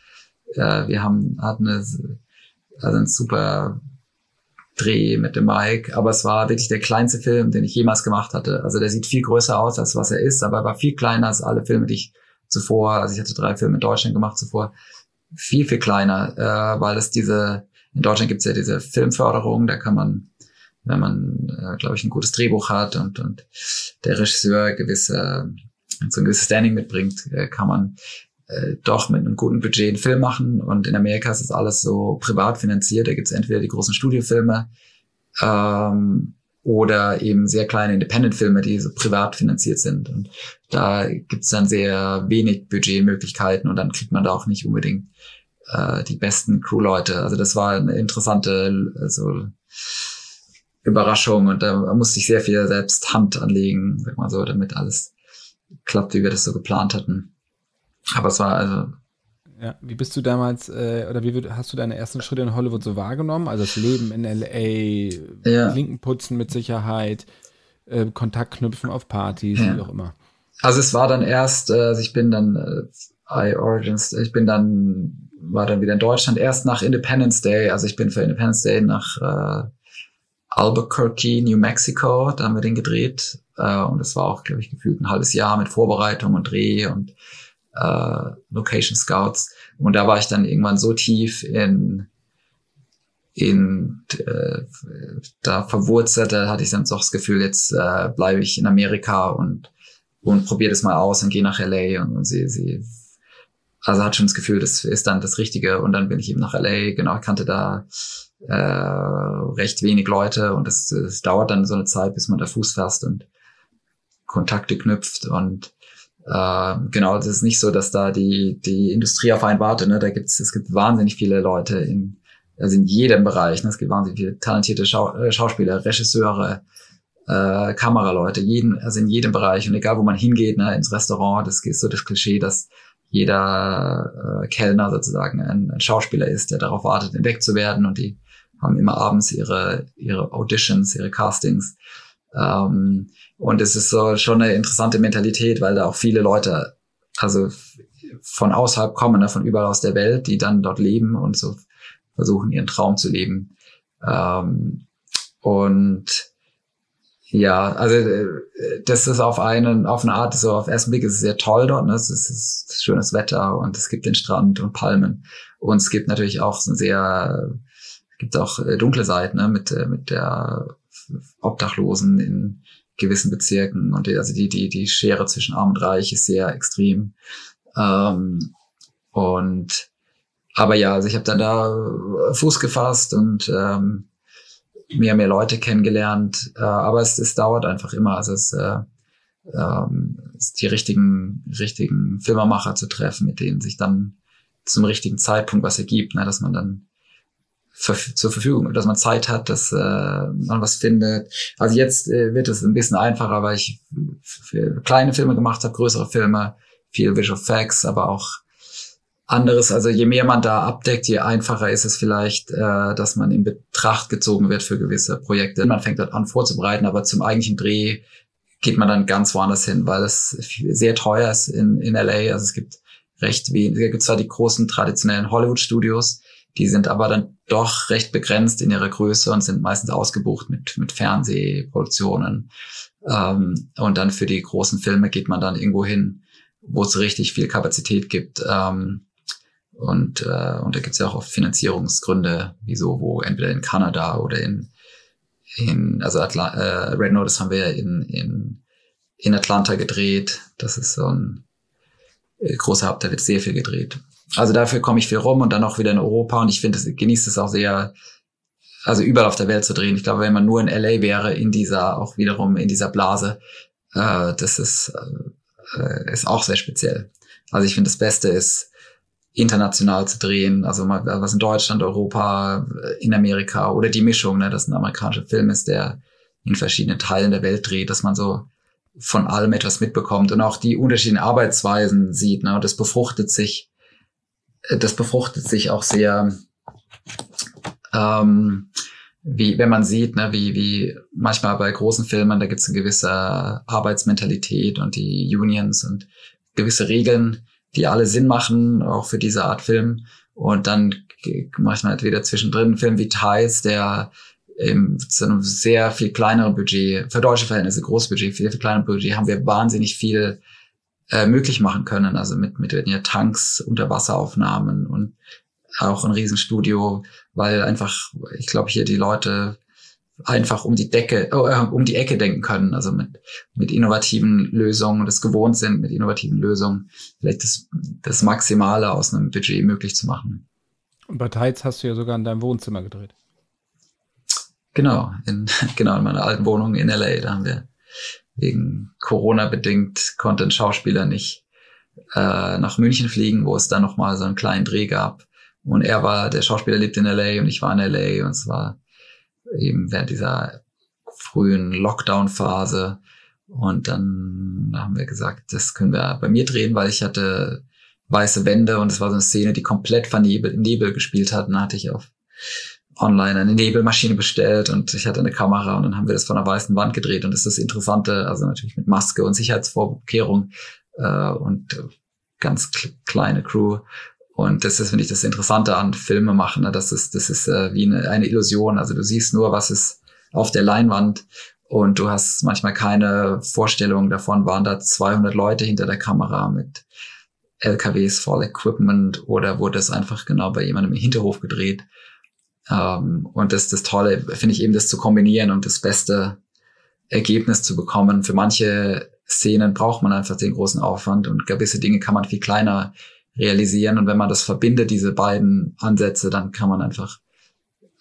S3: äh, wir haben hatten eine, also ein super Dreh mit dem Mike, aber es war wirklich der kleinste Film, den ich jemals gemacht hatte. Also der sieht viel größer aus, als was er ist, aber er war viel kleiner als alle Filme, die ich zuvor, also ich hatte drei Filme in Deutschland gemacht zuvor, viel, viel kleiner, äh, weil es diese, in Deutschland gibt es ja diese Filmförderung, da kann man, wenn man, äh, glaube ich, ein gutes Drehbuch hat und, und der Regisseur gewisse, so ein gewisses Standing mitbringt, äh, kann man äh, doch mit einem guten Budget einen Film machen. Und in Amerika ist das alles so privat finanziert. Da gibt es entweder die großen Studiofilme ähm, oder eben sehr kleine Independent-Filme, die so privat finanziert sind. Und da gibt es dann sehr wenig Budgetmöglichkeiten und dann kriegt man da auch nicht unbedingt äh, die besten Crewleute. Also das war eine interessante also, Überraschung und da musste ich sehr viel selbst Hand anlegen, sag mal so, damit alles klappt, wie wir das so geplant hatten. Aber es war also.
S2: Ja, wie bist du damals, äh, oder wie hast du deine ersten Schritte in Hollywood so wahrgenommen? Also das Leben in LA, ja. Linken putzen mit Sicherheit, äh, Kontakt knüpfen auf Partys, ja. wie auch immer.
S3: Also es war dann erst, äh, also ich bin dann äh, I Origins, ich bin dann war dann wieder in Deutschland, erst nach Independence Day, also ich bin für Independence Day nach äh, Albuquerque, New Mexico, da haben wir den gedreht äh, und es war auch, glaube ich, gefühlt ein halbes Jahr mit Vorbereitung und Dreh und äh, Location Scouts und da war ich dann irgendwann so tief in in äh, da verwurzelt, da hatte ich dann doch das Gefühl, jetzt äh, bleibe ich in Amerika und und probiere das mal aus und gehe nach LA und, und sie, sie also hat schon das Gefühl, das ist dann das Richtige. Und dann bin ich eben nach LA, genau, ich kannte da äh, recht wenig Leute und es, dauert dann so eine Zeit, bis man da Fuß fasst und Kontakte knüpft und äh, genau, das ist nicht so, dass da die die Industrie auf einen wartet. Ne? Da gibt's es gibt wahnsinnig viele Leute in also in jedem Bereich. Ne? Es gibt wahnsinnig viele talentierte Schau äh, Schauspieler, Regisseure, äh, Kameraleute, jeden also in jedem Bereich und egal wo man hingeht, ne, ins Restaurant, das ist so das Klischee, dass jeder äh, Kellner sozusagen ein, ein Schauspieler ist, der darauf wartet, entdeckt zu werden und die haben immer abends ihre, ihre Auditions, ihre Castings. Ähm, und es ist so schon eine interessante Mentalität, weil da auch viele Leute, also von außerhalb kommen, ne, von überall aus der Welt, die dann dort leben und so versuchen, ihren Traum zu leben. Ähm, und ja, also äh, das ist auf einen, auf eine Art, so auf ersten Blick ist es sehr toll dort. Ne? Es ist, es ist schönes Wetter und es gibt den Strand und Palmen. Und es gibt natürlich auch so sehr, gibt auch äh, dunkle Seiten ne? mit, äh, mit der Obdachlosen in gewissen Bezirken. Und die, also die, die, die Schere zwischen Arm und Reich ist sehr extrem. Ähm, und aber ja, also ich habe dann da Fuß gefasst und ähm, mehr mehr Leute kennengelernt, äh, aber es, es dauert einfach immer. Also es, äh, ähm, es die richtigen, richtigen Filmemacher zu treffen, mit denen sich dann zum richtigen Zeitpunkt was ergibt, ne, dass man dann zur Verfügung, dass man Zeit hat, dass äh, man was findet. Also jetzt äh, wird es ein bisschen einfacher, weil ich kleine Filme gemacht habe, größere Filme, viel Visual Facts, aber auch anderes. Also je mehr man da abdeckt, je einfacher ist es vielleicht, äh, dass man in Betracht gezogen wird für gewisse Projekte. Man fängt dort an vorzubereiten, aber zum eigentlichen Dreh geht man dann ganz woanders hin, weil es sehr teuer ist in, in LA. Also es gibt recht wenig, es gibt zwar die großen traditionellen Hollywood-Studios, die sind aber dann doch recht begrenzt in ihrer Größe und sind meistens ausgebucht mit, mit Fernsehproduktionen. Ähm, und dann für die großen Filme geht man dann irgendwo hin, wo es richtig viel Kapazität gibt. Ähm, und, äh, und da gibt es ja auch oft Finanzierungsgründe, wieso, wo entweder in Kanada oder in, in also Atla äh, Red Notice haben wir in, in, in Atlanta gedreht. Das ist so ein äh, großer Hub, da wird sehr viel gedreht. Also dafür komme ich viel rum und dann auch wieder in Europa und ich finde, es genießt es auch sehr, also überall auf der Welt zu drehen. Ich glaube, wenn man nur in LA wäre, in dieser, auch wiederum in dieser Blase, äh, das ist, äh, ist auch sehr speziell. Also ich finde, das Beste ist, international zu drehen, also mal was in Deutschland, Europa, in Amerika oder die Mischung, ne, dass ein amerikanischer Film ist, der in verschiedenen Teilen der Welt dreht, dass man so von allem etwas mitbekommt und auch die unterschiedlichen Arbeitsweisen sieht, ne, und das befruchtet sich das befruchtet sich auch sehr, ähm, wie wenn man sieht, ne, wie, wie manchmal bei großen Filmen, da gibt es eine gewisse Arbeitsmentalität und die Unions und gewisse Regeln, die alle Sinn machen, auch für diese Art Film. Und dann manchmal halt wieder zwischendrin einen Film wie Tides, der im, zu einem sehr viel kleineren Budget, für deutsche Verhältnisse großes Budget, viel, viel kleineres Budget, haben wir wahnsinnig viel äh, möglich machen können. Also mit, mit ja, Tanks, Unterwasseraufnahmen und auch ein Riesenstudio, weil einfach, ich glaube, hier die Leute einfach um die Decke, oh, äh, um die Ecke denken können, also mit, mit innovativen Lösungen, das gewohnt sind, mit innovativen Lösungen, vielleicht das, das Maximale aus einem Budget möglich zu machen.
S2: Und bei Tides hast du ja sogar in deinem Wohnzimmer gedreht.
S3: Genau, in, genau, in meiner alten Wohnung in LA, da haben wir wegen Corona bedingt konnte ein Schauspieler nicht äh, nach München fliegen, wo es dann noch mal so einen kleinen Dreh gab. Und er war, der Schauspieler lebt in LA und ich war in LA und es war eben während dieser frühen Lockdown-Phase. Und dann haben wir gesagt, das können wir bei mir drehen, weil ich hatte weiße Wände und es war so eine Szene, die komplett vernebel, Nebel gespielt hat. Und dann hatte ich auf online eine Nebelmaschine bestellt und ich hatte eine Kamera und dann haben wir das von einer weißen Wand gedreht und das ist das Interessante, also natürlich mit Maske und Sicherheitsvorkehrung äh, und ganz kleine Crew und das ist, finde ich, das Interessante an Filme machen, ne? das ist, das ist äh, wie eine, eine Illusion, also du siehst nur, was ist auf der Leinwand und du hast manchmal keine Vorstellung davon, waren da 200 Leute hinter der Kamera mit LKWs voll Equipment oder wurde es einfach genau bei jemandem im Hinterhof gedreht. Ähm, und das, das Tolle finde ich eben, das zu kombinieren und das beste Ergebnis zu bekommen. Für manche Szenen braucht man einfach den großen Aufwand und gewisse Dinge kann man viel kleiner realisieren. Und wenn man das verbindet, diese beiden Ansätze, dann kann man einfach,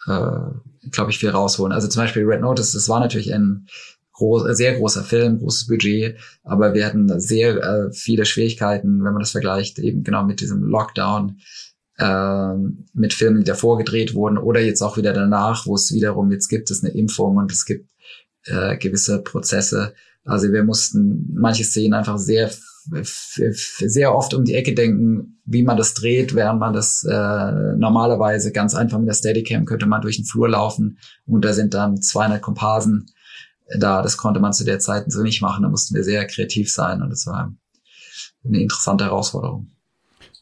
S3: äh, glaube ich, viel rausholen. Also zum Beispiel Red Notice, das war natürlich ein groß, sehr großer Film, großes Budget, aber wir hatten sehr äh, viele Schwierigkeiten, wenn man das vergleicht, eben genau mit diesem Lockdown ähm, mit Filmen, die davor gedreht wurden oder jetzt auch wieder danach, wo es wiederum, jetzt gibt es eine Impfung und es gibt äh, gewisse Prozesse. Also wir mussten manche Szenen einfach sehr sehr oft um die Ecke denken, wie man das dreht, während man das äh, normalerweise ganz einfach mit der Steadicam könnte man durch den Flur laufen und da sind dann 200 Komparsen da. Das konnte man zu der Zeit so nicht machen. Da mussten wir sehr kreativ sein und das war eine interessante Herausforderung.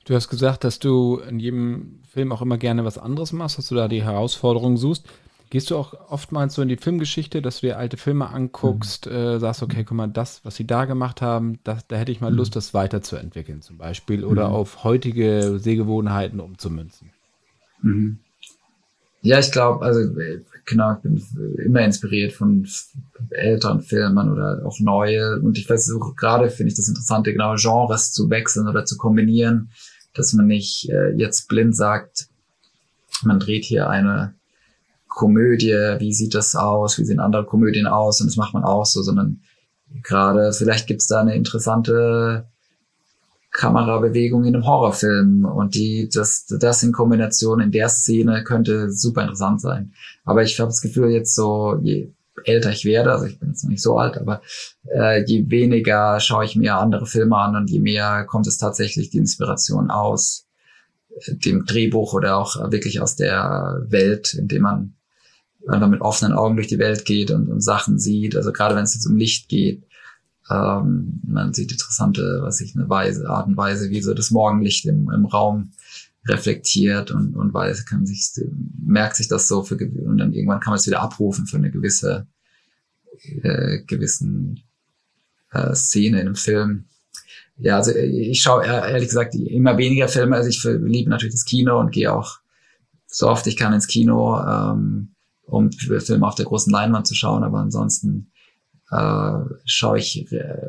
S2: Du hast gesagt, dass du in jedem Film auch immer gerne was anderes machst, dass du da die Herausforderungen suchst. Gehst du auch oftmals so in die Filmgeschichte, dass du dir alte Filme anguckst, mhm. äh, sagst, okay, guck mal, das, was sie da gemacht haben, das, da hätte ich mal mhm. Lust, das weiterzuentwickeln zum Beispiel oder mhm. auf heutige Sehgewohnheiten umzumünzen?
S3: Mhm. Ja, ich glaube, also genau, ich bin immer inspiriert von älteren Filmen oder auch neue. Und ich versuche gerade, finde ich das Interessante, genau Genres zu wechseln oder zu kombinieren dass man nicht äh, jetzt blind sagt, man dreht hier eine Komödie, wie sieht das aus, wie sehen andere Komödien aus und das macht man auch so, sondern gerade vielleicht gibt's da eine interessante Kamerabewegung in einem Horrorfilm und die, das, das in Kombination in der Szene könnte super interessant sein. Aber ich habe das Gefühl jetzt so, je älter ich werde, also ich bin jetzt noch nicht so alt, aber äh, je weniger schaue ich mir andere Filme an und je mehr kommt es tatsächlich die Inspiration aus äh, dem Drehbuch oder auch wirklich aus der Welt, in dem man einfach mit offenen Augen durch die Welt geht und, und Sachen sieht. Also gerade wenn es jetzt um Licht geht, ähm, man sieht interessante, was ich, eine Weise, Art und Weise, wie so das Morgenlicht im, im Raum reflektiert und, und weiß, kann sich, merkt sich das so für, und dann irgendwann kann man es wieder abrufen für eine gewisse, äh, gewissen äh, Szene in einem Film. Ja, also ich schaue ehrlich gesagt immer weniger Filme, also ich liebe natürlich das Kino und gehe auch so oft ich kann ins Kino, ähm, um Filme auf der großen Leinwand zu schauen, aber ansonsten äh, schaue ich äh,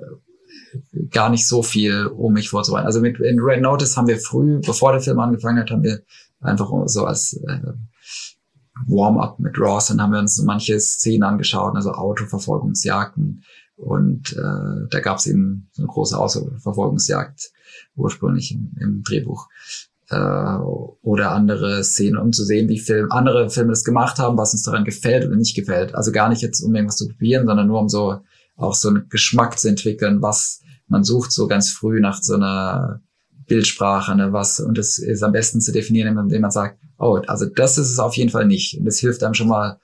S3: gar nicht so viel, um mich vorzubereiten. Also mit in Red Notice haben wir früh, bevor der Film angefangen hat, haben wir einfach so als äh, Warm-up mit Ross und haben wir uns manche Szenen angeschaut, also Autoverfolgungsjagden. Und äh, da gab es eben so eine große Autoverfolgungsjagd ursprünglich im, im Drehbuch äh, oder andere Szenen, um zu sehen, wie Film, andere Filme das gemacht haben, was uns daran gefällt oder nicht gefällt. Also gar nicht jetzt, um irgendwas zu probieren, sondern nur um so auch so einen Geschmack zu entwickeln, was man sucht so ganz früh nach so einer Bildsprache, ne, was, und das ist am besten zu definieren, indem man sagt, oh, also das ist es auf jeden Fall nicht. Und das hilft einem schon mal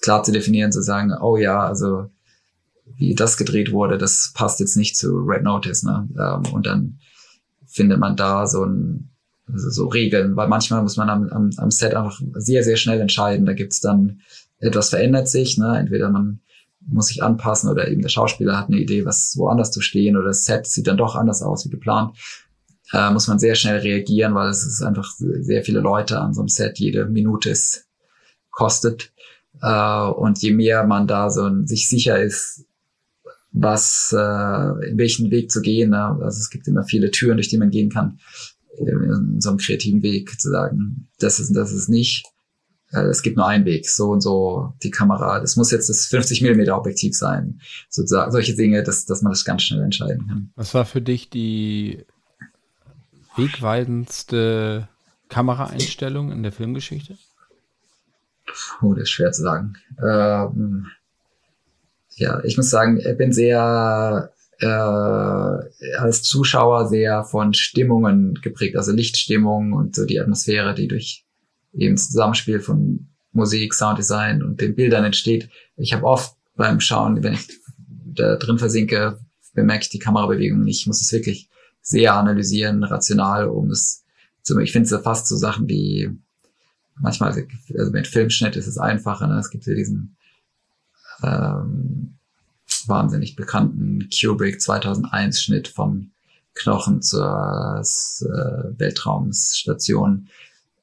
S3: klar zu definieren, zu sagen, oh ja, also wie das gedreht wurde, das passt jetzt nicht zu Red Notice, ne? Ähm, und dann findet man da so ein, also so Regeln, weil manchmal muss man am, am, am Set einfach sehr, sehr schnell entscheiden. Da gibt's dann, etwas verändert sich, ne? entweder man muss sich anpassen oder eben der Schauspieler hat eine Idee, was woanders zu stehen oder das Set sieht dann doch anders aus wie geplant. Äh, muss man sehr schnell reagieren, weil es ist einfach sehr viele Leute an so einem Set, jede Minute ist kostet. Äh, und je mehr man da so sich sicher ist, was, äh, in welchen Weg zu gehen, ne? also es gibt immer viele Türen, durch die man gehen kann, in so einem kreativen Weg zu sagen, das ist das ist nicht. Äh, es gibt nur einen Weg, so und so die Kamera. Das muss jetzt das 50 Millimeter Objektiv sein, sozusagen solche Dinge, dass dass man das ganz schnell entscheiden kann.
S2: Was war für dich die wegweisendste Kameraeinstellung in der Filmgeschichte?
S3: Oh, das ist schwer zu sagen. Ähm, ja, ich muss sagen, ich bin sehr äh, als Zuschauer sehr von Stimmungen geprägt, also Lichtstimmung und so die Atmosphäre, die durch eben Zusammenspiel von Musik, Sounddesign und den Bildern entsteht. Ich habe oft beim Schauen, wenn ich da drin versinke, bemerke ich die Kamerabewegung nicht. Ich muss es wirklich sehr analysieren, rational, um es zu, ich finde es fast so Sachen wie, manchmal, also mit Filmschnitt ist es einfacher, ne? es gibt ja diesen, ähm, wahnsinnig bekannten Kubrick 2001 Schnitt vom Knochen zur äh, Weltraumstation,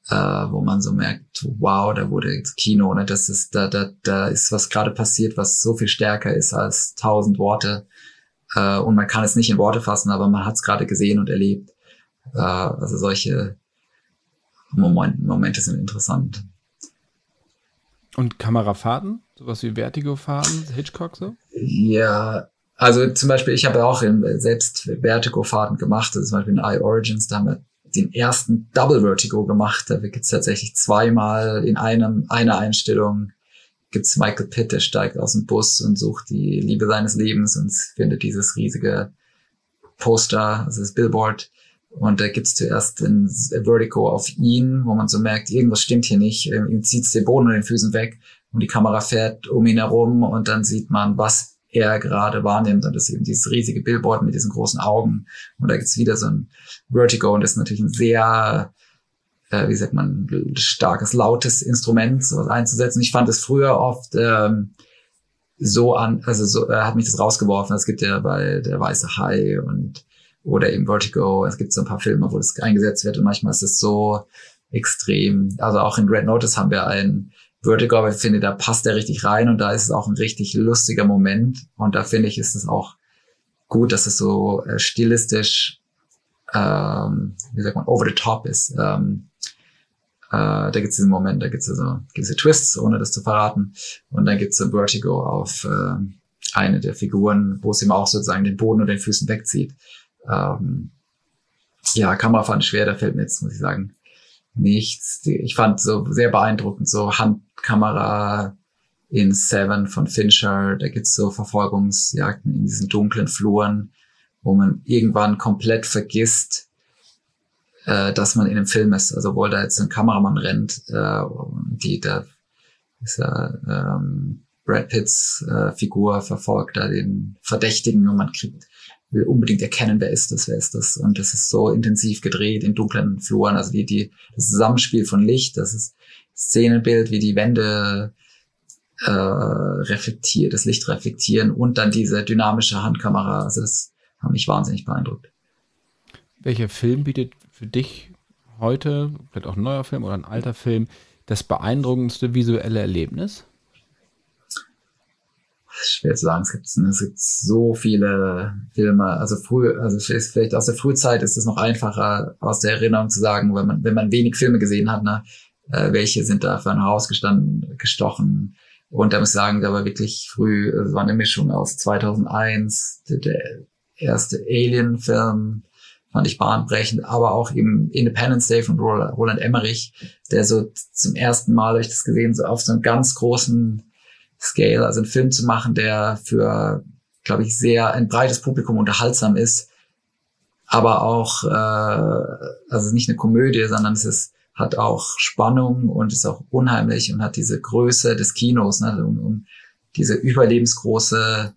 S3: äh, wo man so merkt, wow, da wurde Kino, ne, das ist, da, da, da ist was gerade passiert, was so viel stärker ist als tausend Worte. Äh, und man kann es nicht in Worte fassen, aber man hat es gerade gesehen und erlebt. Äh, also solche Moment, Momente sind interessant.
S2: Und Kamerafahrten? Sowas wie Vertigo-Fahrten, Hitchcock so?
S3: Ja, also zum Beispiel, ich habe auch in, selbst Vertigo-Fahrten gemacht, also zum Beispiel in iOrigins, da haben wir den ersten Double Vertigo gemacht. Da gibt es tatsächlich zweimal in einem, einer Einstellung gibt's Michael Pitt, der steigt aus dem Bus und sucht die Liebe seines Lebens und findet dieses riesige Poster, also das Billboard. Und da gibt's zuerst ein Vertigo auf ihn, wo man so merkt, irgendwas stimmt hier nicht. Ihm zieht's den Boden und den Füßen weg und die Kamera fährt um ihn herum und dann sieht man, was er gerade wahrnimmt. Und das ist eben dieses riesige Billboard mit diesen großen Augen. Und da gibt's wieder so ein Vertigo und das ist natürlich ein sehr, äh, wie sagt man, starkes, lautes Instrument, sowas einzusetzen. Ich fand es früher oft ähm, so an, also so äh, hat mich das rausgeworfen. Es gibt ja bei der Weiße Hai und oder eben Vertigo. Es gibt so ein paar Filme, wo das eingesetzt wird und manchmal ist es so extrem. Also auch in Red Notice haben wir einen Vertigo, aber ich finde, da passt er richtig rein und da ist es auch ein richtig lustiger Moment. Und da finde ich, ist es auch gut, dass es so äh, stilistisch, ähm, wie sagt man, over the top ist. Ähm, Äh, da gibt es diesen Moment, da gibt es also gewisse Twists, ohne das zu verraten. Und dann gibt es ein Vertigo auf äh, eine der Figuren, wo es ihm auch sozusagen den Boden unter den Füßen wegzieht. Ähm, ja, Kamera fand schwer, da fällt mir jetzt, muss ich sagen, nichts. Ich fand so sehr beeindruckend, so Handkamera in Seven von Fincher, da gibt's so Verfolgungsjagden in diesen dunklen Fluren, wo man irgendwann komplett vergisst, äh, dass man in einem Film ist. Also wo da jetzt ein Kameramann rennt, äh, die da ist ja ähm, Brad Pitts äh, Figur verfolgt da den Verdächtigen und man kriegt will unbedingt erkennen, wer ist das, wer ist das. Und das ist so intensiv gedreht in dunklen Fluren. Also die, die, das Zusammenspiel von Licht, das ist Szenenbild, wie die Wände äh, reflektiert, das Licht reflektieren und dann diese dynamische Handkamera. Also das hat mich wahnsinnig beeindruckt.
S2: Welcher Film bietet für dich heute, vielleicht auch ein neuer Film oder ein alter Film, das beeindruckendste visuelle Erlebnis?
S3: schwer zu sagen. Es gibt, es gibt so viele Filme. Also früh, also vielleicht aus der Frühzeit ist es noch einfacher aus der Erinnerung zu sagen, wenn man, wenn man wenig Filme gesehen hat, ne, äh, welche sind da für ein Haus gestanden, gestochen. Und da muss ich sagen, da war wirklich früh, es war eine Mischung aus 2001, der, der erste Alien-Film, fand ich bahnbrechend, aber auch eben Independence Day von Roland Emmerich, der so zum ersten Mal, habe ich das gesehen, so auf so einem ganz großen Scale, also einen Film zu machen, der für, glaube ich, sehr ein breites Publikum unterhaltsam ist, aber auch, äh, also nicht eine Komödie, sondern es ist, hat auch Spannung und ist auch unheimlich und hat diese Größe des Kinos, ne, um, um diese überlebensgroße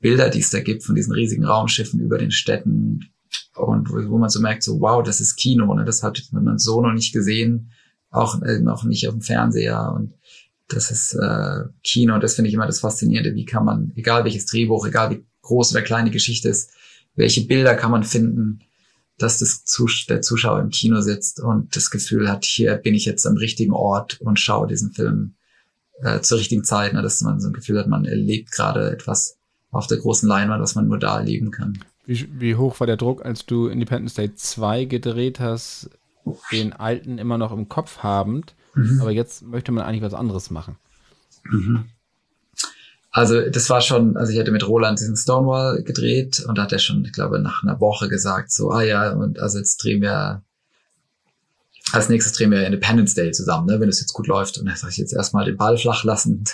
S3: Bilder, die es da gibt von diesen riesigen Raumschiffen über den Städten und wo, wo man so merkt, so wow, das ist Kino, ne, das hat man so noch nicht gesehen, auch, äh, noch nicht auf dem Fernseher und das ist äh, Kino und das finde ich immer das Faszinierende. Wie kann man, egal welches Drehbuch, egal wie groß oder klein die Geschichte ist, welche Bilder kann man finden, dass das Zus der Zuschauer im Kino sitzt und das Gefühl hat, hier bin ich jetzt am richtigen Ort und schaue diesen Film äh, zur richtigen Zeit, ne, dass man so ein Gefühl hat, man erlebt gerade etwas auf der großen Leinwand, was man nur da erleben kann.
S2: Wie, wie hoch war der Druck, als du Independence Day 2 gedreht hast, den alten immer noch im Kopf habend? Mhm. Aber jetzt möchte man eigentlich was anderes machen.
S3: Mhm. Also das war schon, also ich hatte mit Roland diesen Stonewall gedreht und da hat er schon, ich glaube, nach einer Woche gesagt, so, ah ja, und also jetzt drehen wir, als nächstes drehen wir Independence Day zusammen, ne, wenn es jetzt gut läuft. Und da sage ich jetzt erstmal den Ball flach lassen.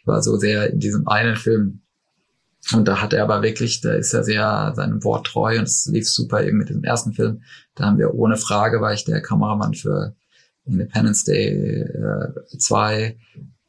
S3: Ich war so sehr in diesem einen Film. Und da hat er aber wirklich, da ist er sehr seinem Wort treu und es lief super eben mit diesem ersten Film. Da haben wir ohne Frage, war ich der Kameramann für Independence Day äh, 2.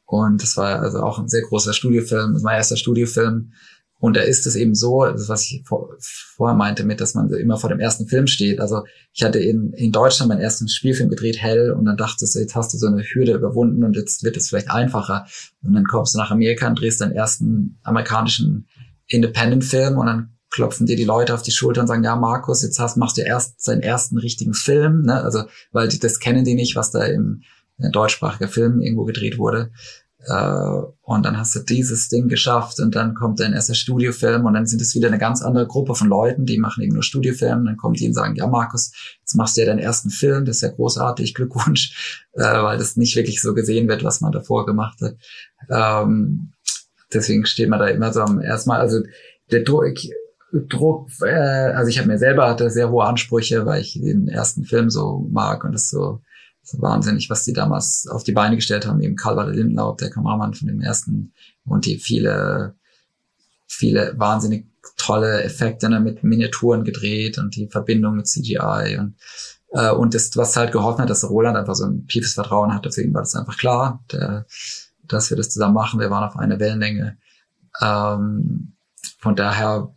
S3: Und das war also auch ein sehr großer Studiofilm, mein erster Studiofilm. Und da ist es eben so, das, was ich vor, vorher meinte mit, dass man immer vor dem ersten Film steht. Also ich hatte in, in Deutschland meinen ersten Spielfilm gedreht, Hell, und dann dachte ich, jetzt hast du so eine Hürde überwunden und jetzt wird es vielleicht einfacher. Und dann kommst du nach Amerika und drehst deinen ersten amerikanischen Independent-Film und dann klopfen dir die Leute auf die Schulter und sagen, ja, Markus, jetzt hast, machst du erst seinen ersten richtigen Film, ne? Also, weil die, das kennen die nicht, was da im äh, deutschsprachiger Film irgendwo gedreht wurde. Äh, und dann hast du dieses Ding geschafft und dann kommt dein erster Studiofilm und dann sind es wieder eine ganz andere Gruppe von Leuten, die machen eben nur Studiofilme. Dann kommen die und sagen, ja, Markus, jetzt machst du ja deinen ersten Film, das ist ja großartig, Glückwunsch, äh, weil das nicht wirklich so gesehen wird, was man davor gemacht hat. Ähm, deswegen steht man da immer so am ersten Mal, also der Druck, Druck, äh, also ich habe mir selber hatte sehr hohe Ansprüche, weil ich den ersten Film so mag und das so wahnsinnig, was die damals auf die Beine gestellt haben, eben Karl Walter Lindenlaub, der Kameramann von dem ersten und die viele, viele wahnsinnig tolle Effekte ne, mit Miniaturen gedreht und die Verbindung mit CGI und äh, und das, was halt geholfen hat, dass Roland einfach so ein tiefes Vertrauen hatte, deswegen war das einfach klar, der, dass wir das zusammen machen. Wir waren auf einer Wellenlänge. Ähm, von daher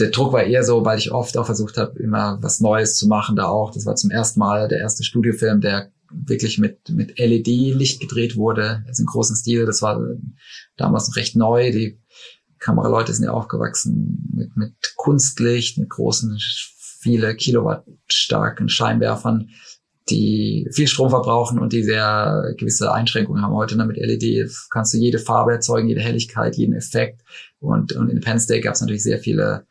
S3: der Druck war eher so, weil ich oft auch versucht habe, immer was Neues zu machen, da auch. Das war zum ersten Mal der erste Studiofilm, der wirklich mit, mit LED-Licht gedreht wurde, also im großen Stil. Das war damals noch recht neu. Die Kameraleute sind ja aufgewachsen mit, mit Kunstlicht, mit großen, viele Kilowatt starken Scheinwerfern, die viel Strom verbrauchen und die sehr gewisse Einschränkungen haben. Heute mit LED kannst du jede Farbe erzeugen, jede Helligkeit, jeden Effekt. Und, und in Independence Day gab es natürlich sehr viele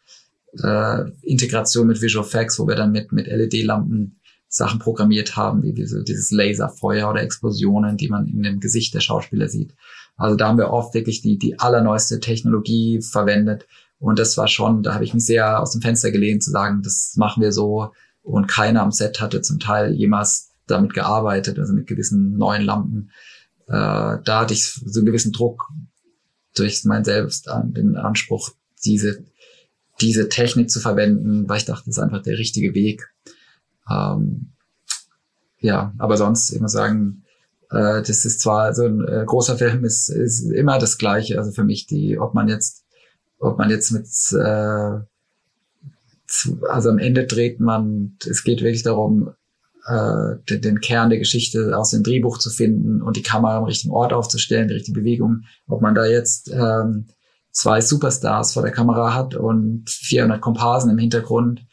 S3: äh, Integration mit Visual Effects, wo wir dann mit, mit LED-Lampen Sachen programmiert haben, wie diese, dieses Laserfeuer oder Explosionen, die man in dem Gesicht der Schauspieler sieht. Also da haben wir oft wirklich die, die allerneueste Technologie verwendet. Und das war schon, da habe ich mich sehr aus dem Fenster gelehnt zu sagen, das machen wir so. Und keiner am Set hatte zum Teil jemals damit gearbeitet, also mit gewissen neuen Lampen. Äh, da hatte ich so einen gewissen Druck durch mein Selbst an den Anspruch, diese, diese Technik zu verwenden, weil ich dachte, das ist einfach der richtige Weg. Ähm, ja, aber sonst, ich muss sagen, äh, das ist zwar so ein äh, großer Film, ist, ist immer das Gleiche. Also für mich, die, ob man jetzt, ob man jetzt mit, äh, zu, also am Ende dreht man, es geht wirklich darum, äh, den, den Kern der Geschichte aus dem Drehbuch zu finden und die Kamera am richtigen Ort aufzustellen, die richtige Bewegung. Ob man da jetzt ähm, zwei Superstars vor der Kamera hat und 400 Komparsen im Hintergrund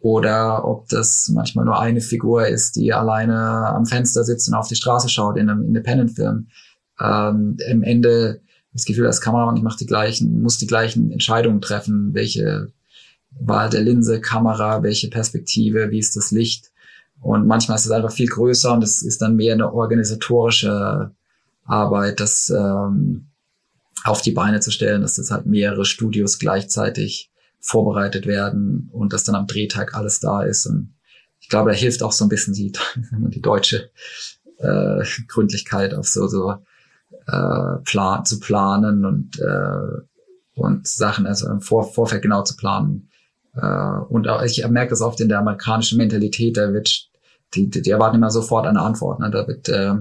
S3: oder ob das manchmal nur eine Figur ist, die alleine am Fenster sitzt und auf die Straße schaut in einem Independent-Film. Ähm, Im Ende das Gefühl, als Kameramann, ich mache die gleichen, muss die gleichen Entscheidungen treffen, welche Wahl der Linse, Kamera, welche Perspektive, wie ist das Licht. Und manchmal ist es einfach viel größer und es ist dann mehr eine organisatorische Arbeit, das ähm, auf die Beine zu stellen, dass das halt mehrere Studios gleichzeitig vorbereitet werden und dass dann am Drehtag alles da ist. Und ich glaube, da hilft auch so ein bisschen die, die deutsche äh, Gründlichkeit auf so, so äh, plan, zu planen und, äh, und Sachen, also im Vor Vorfeld genau zu planen. Äh, und auch, ich merke das oft in der amerikanischen Mentalität, da wird die, die, die erwarten immer sofort eine Antwort. Ne? Da wird äh,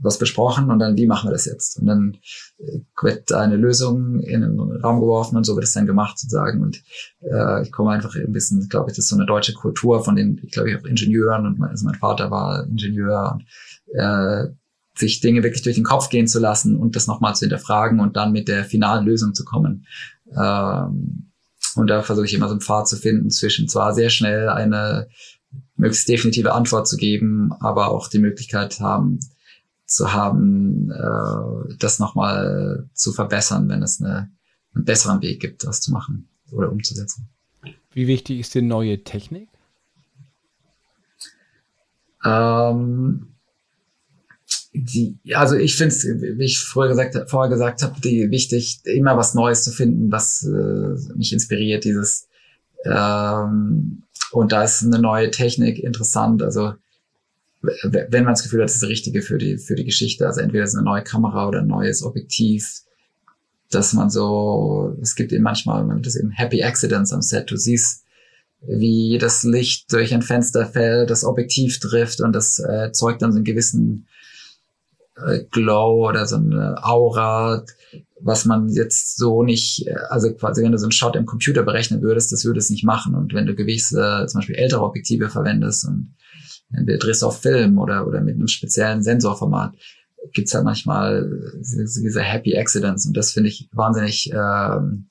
S3: was besprochen und dann, wie machen wir das jetzt? Und dann äh, wird eine Lösung in den Raum geworfen und so wird es dann gemacht sozusagen. Und äh, ich komme einfach ein bisschen, glaube ich, das ist so eine deutsche Kultur von den, ich glaube ich, auch Ingenieuren und mein, also mein Vater war Ingenieur und äh, sich Dinge wirklich durch den Kopf gehen zu lassen und das nochmal zu hinterfragen und dann mit der finalen Lösung zu kommen. Ähm, und da versuche ich immer so einen Pfad zu finden zwischen zwar sehr schnell eine möglichst definitive Antwort zu geben, aber auch die Möglichkeit haben, zu haben, äh, das nochmal zu verbessern, wenn es eine, einen besseren Weg gibt, das zu machen oder umzusetzen.
S2: Wie wichtig ist die neue Technik?
S3: Ähm, die, also ich finde es, wie ich vorher gesagt, vorher gesagt habe, die wichtig, immer was Neues zu finden, was äh, mich inspiriert, dieses ähm, und da ist eine neue Technik interessant. Also wenn man das Gefühl hat, das ist das Richtige für die, für die Geschichte, also entweder ist es eine neue Kamera oder ein neues Objektiv, dass man so, es gibt eben manchmal, man das eben Happy Accidents am Set. Du siehst, wie das Licht durch ein Fenster fällt, das Objektiv trifft und das äh, dann so einen gewissen äh, Glow oder so eine Aura, was man jetzt so nicht, äh, also quasi wenn du so einen Shot im Computer berechnen würdest, das würde es nicht machen. Und wenn du gewisse, zum Beispiel ältere Objektive verwendest und entweder drehst auf Film oder, oder mit einem speziellen Sensorformat, gibt's halt manchmal diese Happy Accidents. Und das finde ich wahnsinnig ähm,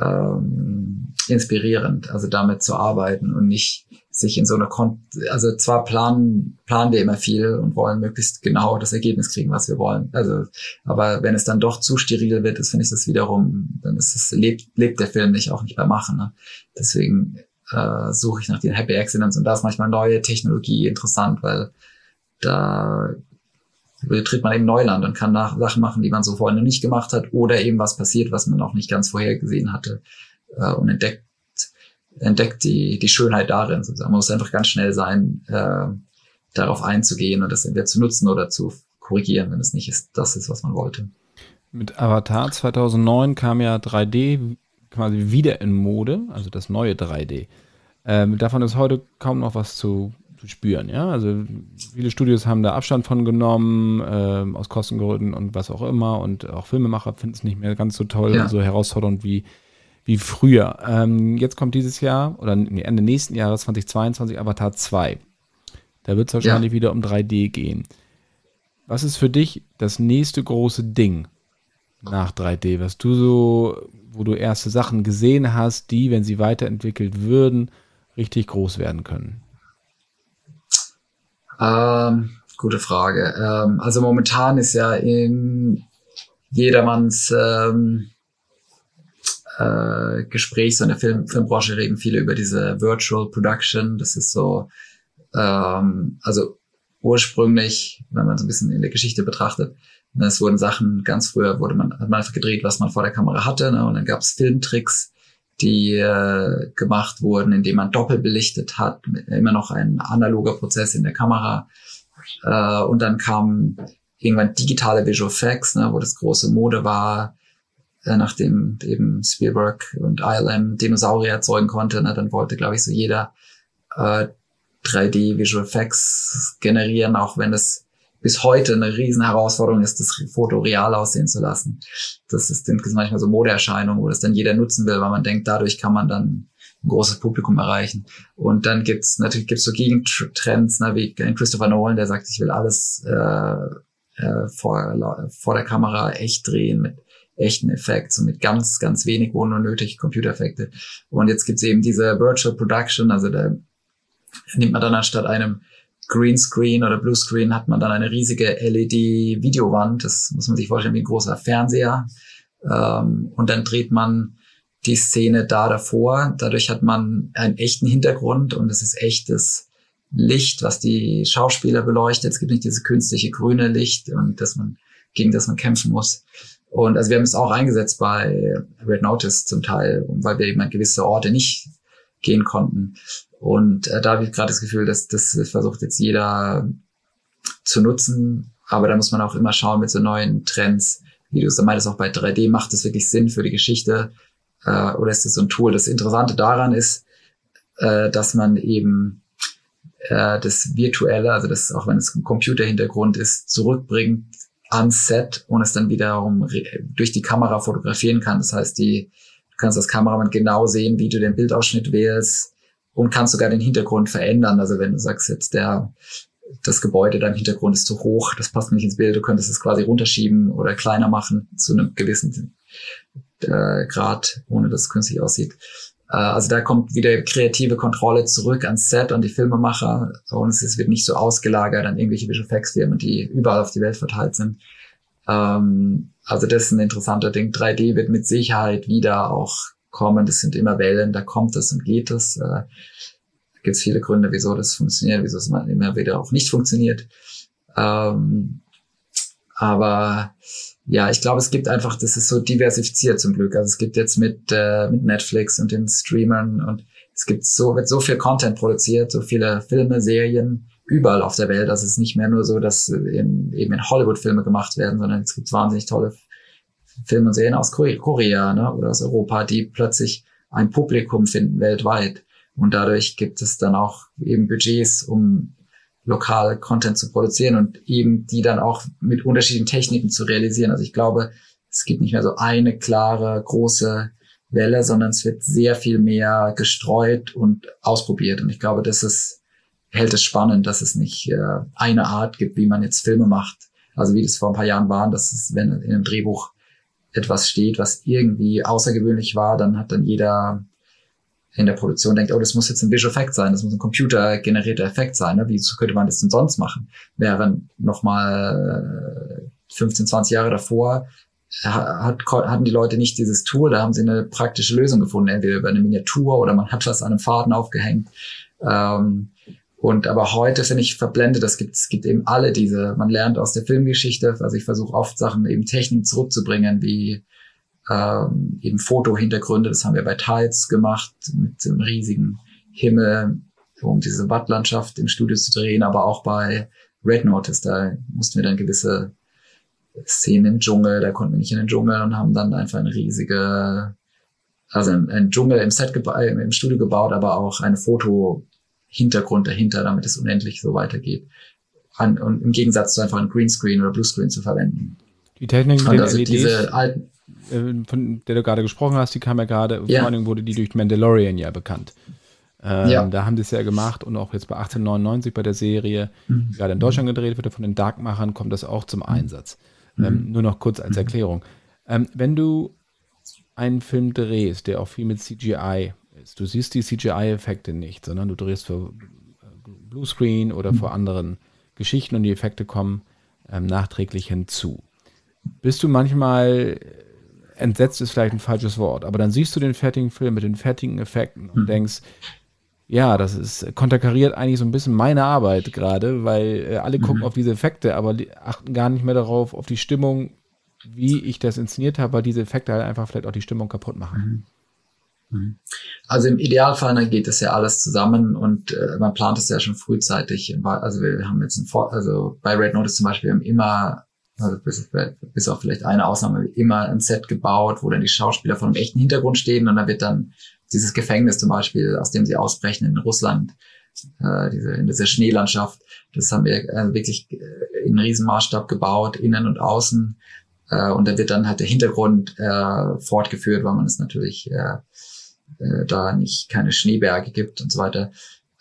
S3: ähm, inspirierend, also damit zu arbeiten und nicht sich in so einer Kon also zwar planen planen wir immer viel und wollen möglichst genau das Ergebnis kriegen, was wir wollen. Also, aber wenn es dann doch zu steril wird, ist finde ich das wiederum, dann ist es lebt lebt der Film nicht auch nicht beim Machen. Ne? Deswegen äh, suche ich nach den Happy Accidents und da ist manchmal neue Technologie interessant, weil da betritt man eben Neuland und kann nach Sachen machen, die man so vorher noch nicht gemacht hat oder eben was passiert, was man noch nicht ganz vorher gesehen hatte äh, und entdeckt entdeckt die, die Schönheit darin. Sozusagen. Man muss einfach ganz schnell sein, äh, darauf einzugehen und das entweder zu nutzen oder zu korrigieren, wenn es nicht ist, das ist, was man wollte.
S2: Mit Avatar 2009 kam ja 3D quasi wieder in Mode, also das neue 3D. Ähm, davon ist heute kaum noch was zu, zu, spüren, ja. Also viele Studios haben da Abstand von genommen, ähm, aus Kostengründen und was auch immer. Und auch Filmemacher finden es nicht mehr ganz so toll ja. und so herausfordernd wie wie früher. Ähm, jetzt kommt dieses Jahr oder Ende nächsten Jahres 2022 Avatar 2. Da wird es wahrscheinlich ja. wieder um 3D gehen. Was ist für dich das nächste große Ding nach 3D, was du so, wo du erste Sachen gesehen hast, die, wenn sie weiterentwickelt würden, richtig groß werden können?
S3: Ähm, gute Frage. Ähm, also momentan ist ja in jedermanns ähm, äh, Gesprächs- und der Film, Filmbranche reden viele über diese Virtual Production. Das ist so Ähm, also ursprünglich, wenn man so ein bisschen in der Geschichte betrachtet, ne, es wurden Sachen, ganz früher wurde man, hat man einfach gedreht, was man vor der Kamera hatte, ne, und dann gab es Filmtricks, die äh, gemacht wurden, indem man doppelt belichtet hat, immer noch ein analoger Prozess in der Kamera. Äh, und dann kam irgendwann digitale Visual Effects, ne, wo das große Mode war, äh, nachdem eben Spielberg und ILM Dinosaurier erzeugen konnte, ne, dann wollte, glaube ich, so jeder äh, 3D Visual Effects generieren, auch wenn es bis heute eine riesen Herausforderung ist, das Foto real aussehen zu lassen. Das ist manchmal so Modeerscheinung, wo das dann jeder nutzen will, weil man denkt, dadurch kann man dann ein großes Publikum erreichen. Und dann gibt's natürlich gibt's so Gegentrends, ne, wie Christopher Nolan, der sagt, ich will alles äh, äh, vor, vor der Kamera echt drehen mit echten Effekten, so mit ganz, ganz wenig, wo nur nötig Computereffekte. Und jetzt gibt's eben diese Virtual Production, also da nimmt man dann anstatt einem Greenscreen oder Bluescreen hat man dann eine riesige LED-Videowand. Das muss man sich vorstellen wie ein großer Fernseher. Ähm, und dann dreht man die Szene da davor. Dadurch hat man einen echten Hintergrund und es ist echtes Licht, was die Schauspieler beleuchtet. Es gibt nicht dieses künstliche grüne Licht und das man, gegen das man kämpfen muss. Und also wir haben es auch eingesetzt bei Red Notice zum Teil, weil wir eben an gewisse Orte nicht gehen konnten. Und äh, da habe ich gerade das Gefühl, dass das versucht jetzt jeder zu nutzen. Aber da muss man auch immer schauen mit so neuen Trends. Wie du es meintest, auch bei 3D macht es wirklich Sinn für die Geschichte äh, oder ist es so ein Tool? Das Interessante daran ist, äh, dass man eben äh, das Virtuelle, also das, auch wenn es ein Computerhintergrund ist, zurückbringt ans Set und es dann wiederum durch die Kamera fotografieren kann. Das heißt, die, kannst als Kameramann genau sehen, wie du den Bildausschnitt wählst und kannst sogar den Hintergrund verändern. Also wenn du sagst jetzt, der, das Gebäude da Hintergrund ist zu hoch, das passt nicht ins Bild, du könntest es quasi runterschieben oder kleiner machen zu einem gewissen äh, Grad, ohne dass es künstlich aussieht. Äh, also da kommt wieder kreative Kontrolle zurück ans Set, an die Filmemacher und es wird nicht so ausgelagert an irgendwelche Visual Effects Firmen, die überall auf die Welt verteilt sind. Ähm, also das ist ein interessanter Ding. 3D wird mit Sicherheit wieder auch kommen. Das sind immer Wellen, da kommt es und geht es. Äh, gibt es viele Gründe, wieso das funktioniert, wieso es immer wieder auch nicht funktioniert. Ähm, aber ja, ich glaube, es gibt einfach, das ist so diversifiziert zum Glück. Also es gibt jetzt mit, äh, mit Netflix und den Streamern und es gibt so, wird so viel Content produziert, so viele Filme, Serien überall auf der Welt. Also es ist nicht mehr nur so, dass in, eben in Hollywood Filme gemacht werden, sondern es gibt wahnsinnig tolle Filme und Serien aus Korea ne, oder aus Europa, die plötzlich ein Publikum finden weltweit. Und dadurch gibt es dann auch eben Budgets, um lokal Content zu produzieren und eben die dann auch mit unterschiedlichen Techniken zu realisieren. Also ich glaube, es gibt nicht mehr so eine klare, große Welle, sondern es wird sehr viel mehr gestreut und ausprobiert. Und ich glaube, das ist, hält es spannend, dass es nicht äh, eine Art gibt, wie man jetzt Filme macht. Also wie das vor ein paar Jahren war, dass es, wenn in einem Drehbuch etwas steht, was irgendwie außergewöhnlich war, dann hat dann jeder in der Produktion denkt, oh, das muss jetzt ein Visual Effekt sein, das muss ein computergenerierter Effekt sein. Ne? Wieso könnte man das denn sonst machen? Während nochmal 15, 20 Jahre davor hat, hatten die Leute nicht dieses Tool, da haben sie eine praktische Lösung gefunden, entweder über eine Miniatur oder man hat was an einem Faden aufgehängt. Ähm, und aber heute finde ich verblendet, es gibt, es gibt eben alle diese, man lernt aus der Filmgeschichte, also ich versuche oft Sachen eben Technik zurückzubringen, wie ähm, eben Fotohintergründe. Das haben wir bei Tides gemacht mit dem riesigen Himmel, um diese Wattlandschaft im Studio zu drehen, aber auch bei Red Notice, da mussten wir dann gewisse Szenen im Dschungel, da konnten wir nicht in den Dschungel und haben dann einfach eine riesige, also ein, Dschungel im Set im Studio gebaut, aber auch eine Foto-Hintergrund dahinter, damit es unendlich so weitergeht. An, und im Gegensatz zu einfach ein Greenscreen oder Bluescreen zu verwenden.
S2: Die Technik mit
S3: den also LEDs, diese alten,
S2: äh, von der du gerade gesprochen hast, die kam ja gerade, ja. vor Dingen wurde die durch Mandalorian ja bekannt. Ähm, ja. Da haben sie es ja gemacht und auch jetzt bei 1899 bei der Serie, mhm. die gerade in Deutschland gedreht wird, von den Darkmachern kommt das auch zum mhm. Einsatz. Ähm, mhm. Ähm, nur noch kurz als mhm. Erklärung. Ähm, wenn du einen Film drehst, der auch viel mit CGI ist, du siehst die CGI-Effekte nicht, sondern du drehst für äh, Bluescreen oder mhm. vor anderen Geschichten und die Effekte kommen ähm, nachträglich hinzu. Bist du manchmal entsetzt ist vielleicht ein falsches Wort, aber dann siehst du den fertigen Film mit den fertigen Effekten und mhm. denkst, ja, das ist konterkariert eigentlich so ein bisschen meine Arbeit gerade, weil äh, alle gucken mhm. auf diese Effekte, aber achten gar nicht mehr darauf, auf die Stimmung, wie ich das inszeniert habe, weil diese Effekte halt einfach vielleicht auch die Stimmung kaputt machen.
S3: Mhm. Also im Idealfall dann geht das ja alles zusammen und äh, man plant es ja schon frühzeitig. Also wir haben jetzt ein Vor also bei Red Notice zum Beispiel, wir haben immer, also bis, bis auf vielleicht eine Ausnahme, immer ein Set gebaut, wo dann die Schauspieler vor einem echten Hintergrund stehen und da wird dann dieses Gefängnis zum Beispiel, aus dem sie ausbrechen in Russland, äh, diese, in dieser Schneelandschaft, das haben wir äh, wirklich äh, in Riesenmaßstab gebaut, innen und außen. Äh, und da wird dann halt der Hintergrund äh, fortgeführt, weil man es natürlich äh, äh, da nicht keine Schneeberge gibt und so weiter.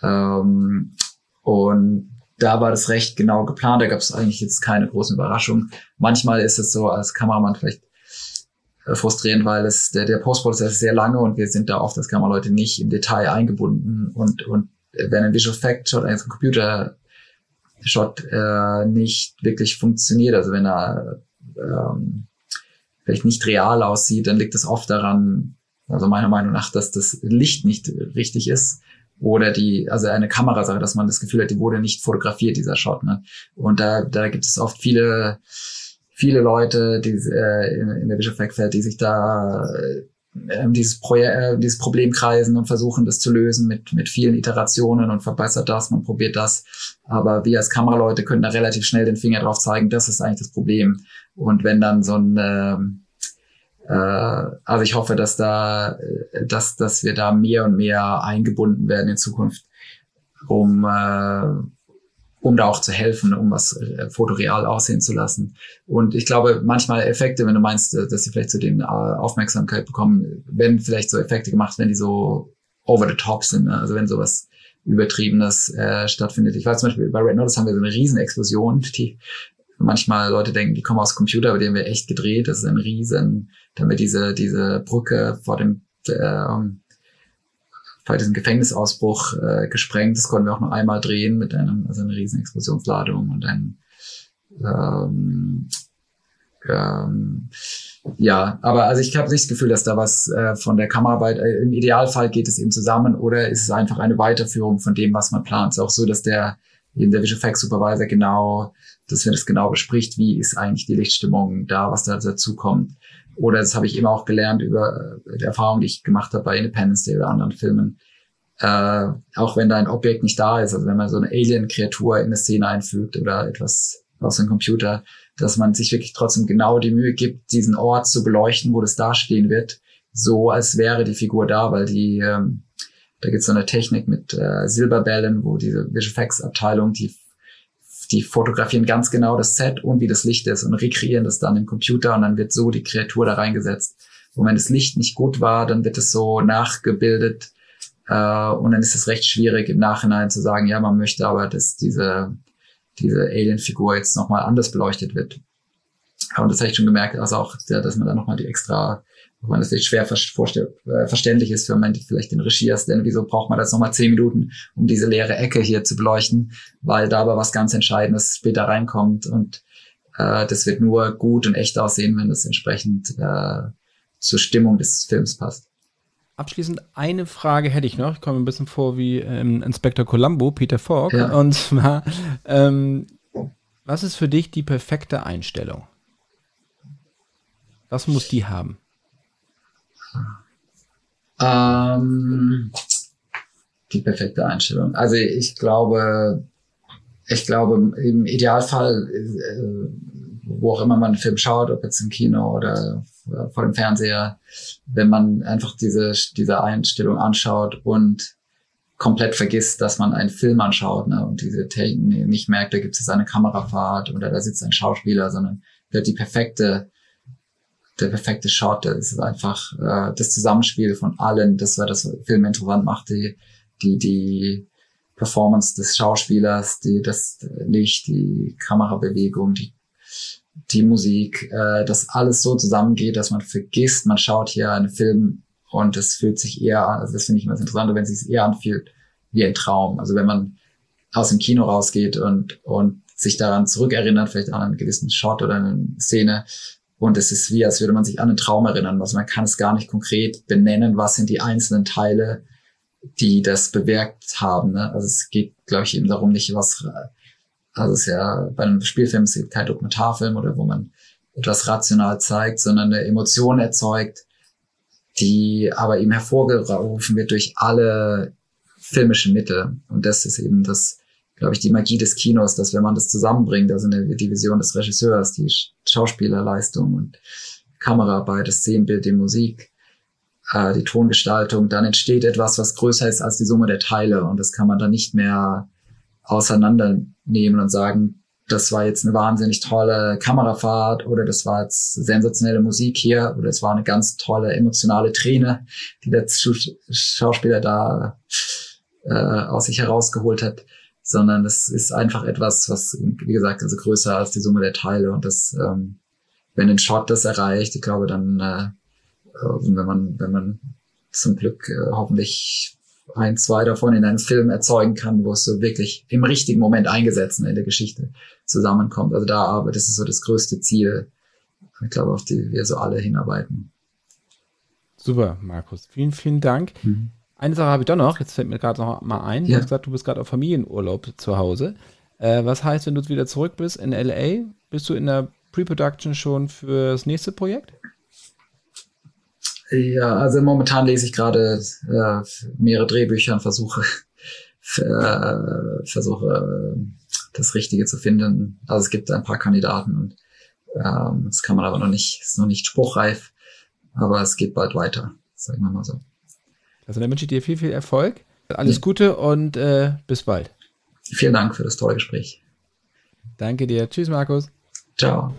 S3: Ähm, und da war das recht genau geplant. Da gab es eigentlich jetzt keine großen Überraschungen. Manchmal ist es so, als Kameramann vielleicht äh, frustrierend, weil es der, der Postprozess ist sehr lange und wir sind da oft als Kameraleute nicht im Detail eingebunden und, und wenn ein Visual Effect Shot, ein Computer Shot äh, nicht wirklich funktioniert, also wenn er ähm, vielleicht nicht real aussieht, dann liegt es oft daran, also meiner Meinung nach, dass das Licht nicht richtig ist oder die, also eine Kamerasache, dass man das Gefühl hat, die wurde nicht fotografiert, dieser Shot. Ne? Und da, da gibt es oft viele viele Leute die, äh, in, in der Bischofsbergfeld, die sich da äh, dieses, Projekt, äh, dieses Problem kreisen und versuchen, das zu lösen mit, mit vielen Iterationen und verbessert das, man probiert das. Aber wir als Kameraleute können da relativ schnell den Finger drauf zeigen, das ist eigentlich das Problem. Und wenn dann so ein, äh, also ich hoffe, dass da, äh, dass, dass wir da mehr und mehr eingebunden werden in Zukunft, um äh, um da auch zu helfen, um was äh, fotoreal aussehen zu lassen. Und ich glaube, manchmal Effekte, wenn du meinst, äh, dass sie vielleicht zu den äh, Aufmerksamkeit bekommen, wenn vielleicht so Effekte gemacht, wenn die so over the top sind, ne? also wenn sowas Übertriebenes äh, stattfindet. Ich weiß zum Beispiel, bei Red Notice haben wir so eine Riesenexplosion, die manchmal Leute denken, die kommen aus Computer, aber die haben wir echt gedreht. Das ist ein Riesen, damit diese, diese Brücke vor dem äh, bei diesem Gefängnisausbruch äh, gesprengt. Das konnten wir auch nur einmal drehen mit einem, also einer riesen Explosionsladung und einem ähm, ähm, ja, aber also ich habe nicht das Gefühl, dass da was äh, von der Kameraarbeit, äh, im Idealfall geht es eben zusammen oder ist es einfach eine Weiterführung von dem, was man plant. Es ist auch so, dass der eben der Visual Effects Supervisor genau, dass wir das genau bespricht, wie ist eigentlich die Lichtstimmung da, was da dazu kommt. Oder das habe ich immer auch gelernt über äh, die Erfahrung, die ich gemacht habe bei Independence Day oder anderen Filmen. Äh, auch wenn da ein Objekt nicht da ist, also wenn man so eine Alien-Kreatur in eine Szene einfügt oder etwas aus dem Computer, dass man sich wirklich trotzdem genau die Mühe gibt, diesen Ort zu beleuchten, wo das dastehen wird, so als wäre die Figur da, weil die, ähm, da gibt es so eine Technik mit äh, Silberbällen, wo diese Visual Effects Abteilung, die die fotografieren ganz genau das Set und wie das Licht ist und rekreieren das dann im Computer und dann wird so die Kreatur da reingesetzt. Und wenn das Licht nicht gut war, dann wird es so nachgebildet äh, und dann ist es recht schwierig im Nachhinein zu sagen, ja, man möchte aber, dass diese, diese Alien-Figur jetzt nochmal anders beleuchtet wird. Und das habe ich schon gemerkt, also auch, dass man da nochmal die extra wenn das jetzt schwer äh, verständlich ist für man vielleicht den Regieassistenten, wieso braucht man das nochmal zehn Minuten, um diese leere Ecke hier zu beleuchten, weil da aber was ganz Entscheidendes später reinkommt und äh, das wird nur gut und echt aussehen, wenn das entsprechend äh, zur Stimmung des Films passt.
S2: Abschließend eine Frage hätte ich noch. Ich komme ein bisschen vor wie ähm, Inspektor Columbo, Peter Falk. Ja. Und zwar, ähm, was ist für dich die perfekte Einstellung? Was muss die haben?
S3: Ähm, die perfekte Einstellung. Also ich glaube, ich glaube, im Idealfall, äh, wo auch immer man einen Film schaut, ob jetzt im Kino oder vor dem Fernseher, wenn man einfach diese, diese Einstellung anschaut und komplett vergisst, dass man einen Film anschaut ne, und diese Technik nicht merkt, da gibt es eine Kamerafahrt oder da sitzt ein Schauspieler, sondern wird die perfekte der perfekte Shot. Das ist einfach äh, das Zusammenspiel von allen, das war das Film interessant macht, die, die, die Performance des Schauspielers, die, das Licht, die Kamerabewegung, die, die Musik, äh, dass alles so zusammengeht, dass man vergisst, man schaut hier einen Film und es fühlt sich eher an, also das finde ich immer das Interessante, wenn es sich eher anfühlt wie ein Traum. Also wenn man aus dem Kino rausgeht und, und sich daran zurückerinnert, vielleicht an einen gewissen Shot oder eine Szene, und es ist wie, als würde man sich an einen Traum erinnern. Also man kann es gar nicht konkret benennen, was sind die einzelnen Teile die das bewirkt haben. Ne? Also es geht, glaube ich, eben darum, nicht was, also es ist ja bei einem Spielfilm es ist kein Dokumentarfilm oder wo man etwas rational zeigt, sondern eine Emotion erzeugt, die aber eben hervorgerufen wird durch alle filmischen Mittel. Und das ist eben das, glaube ich, die Magie des Kinos, dass wenn man das zusammenbringt, also eine, die Vision des Regisseurs, die Schauspielerleistung und Kameraarbeit, das Szenenbild, die Musik, äh, die Tongestaltung, dann entsteht etwas, was größer ist als die Summe der Teile. Und das kann man dann nicht mehr auseinandernehmen und sagen, das war jetzt eine wahnsinnig tolle Kamerafahrt oder das war jetzt sensationelle Musik hier oder es war eine ganz tolle emotionale Träne, die der Schauspieler da äh, aus sich herausgeholt hat, sondern das ist einfach etwas, was, wie gesagt, also größer als die Summe der Teile und das, ähm, wenn ein Shot das erreicht, ich glaube, dann, äh, wenn man, wenn man zum Glück äh, hoffentlich ein, zwei davon in einem Film erzeugen kann, wo es so wirklich im richtigen Moment eingesetzt in der Geschichte zusammenkommt. Also da aber das ist so das größte Ziel, ich glaube, auf die wir so alle hinarbeiten.
S2: Super, Markus. Vielen, vielen Dank. Mhm. Eine Sache habe ich doch noch, jetzt fällt mir gerade noch mal ein. Ja. Du hast gesagt, du bist gerade auf Familienurlaub zu Hause. Äh, was heißt, wenn du wieder zurück bist in LA, bist du in der Pre-Production schon für das nächste Projekt?
S3: Ja, also momentan lese ich gerade äh, mehrere Drehbücher und versuche, äh, versuche das Richtige zu finden. Also es gibt ein paar Kandidaten und ähm, das kann man aber noch nicht, ist noch nicht spruchreif, aber es geht bald weiter, sagen wir mal so.
S2: Also dann wünsche ich dir viel, viel Erfolg, alles ja. Gute und äh, bis bald.
S3: Vielen Dank für das tolle Gespräch.
S2: Danke dir. Tschüss, Markus.
S3: Ciao.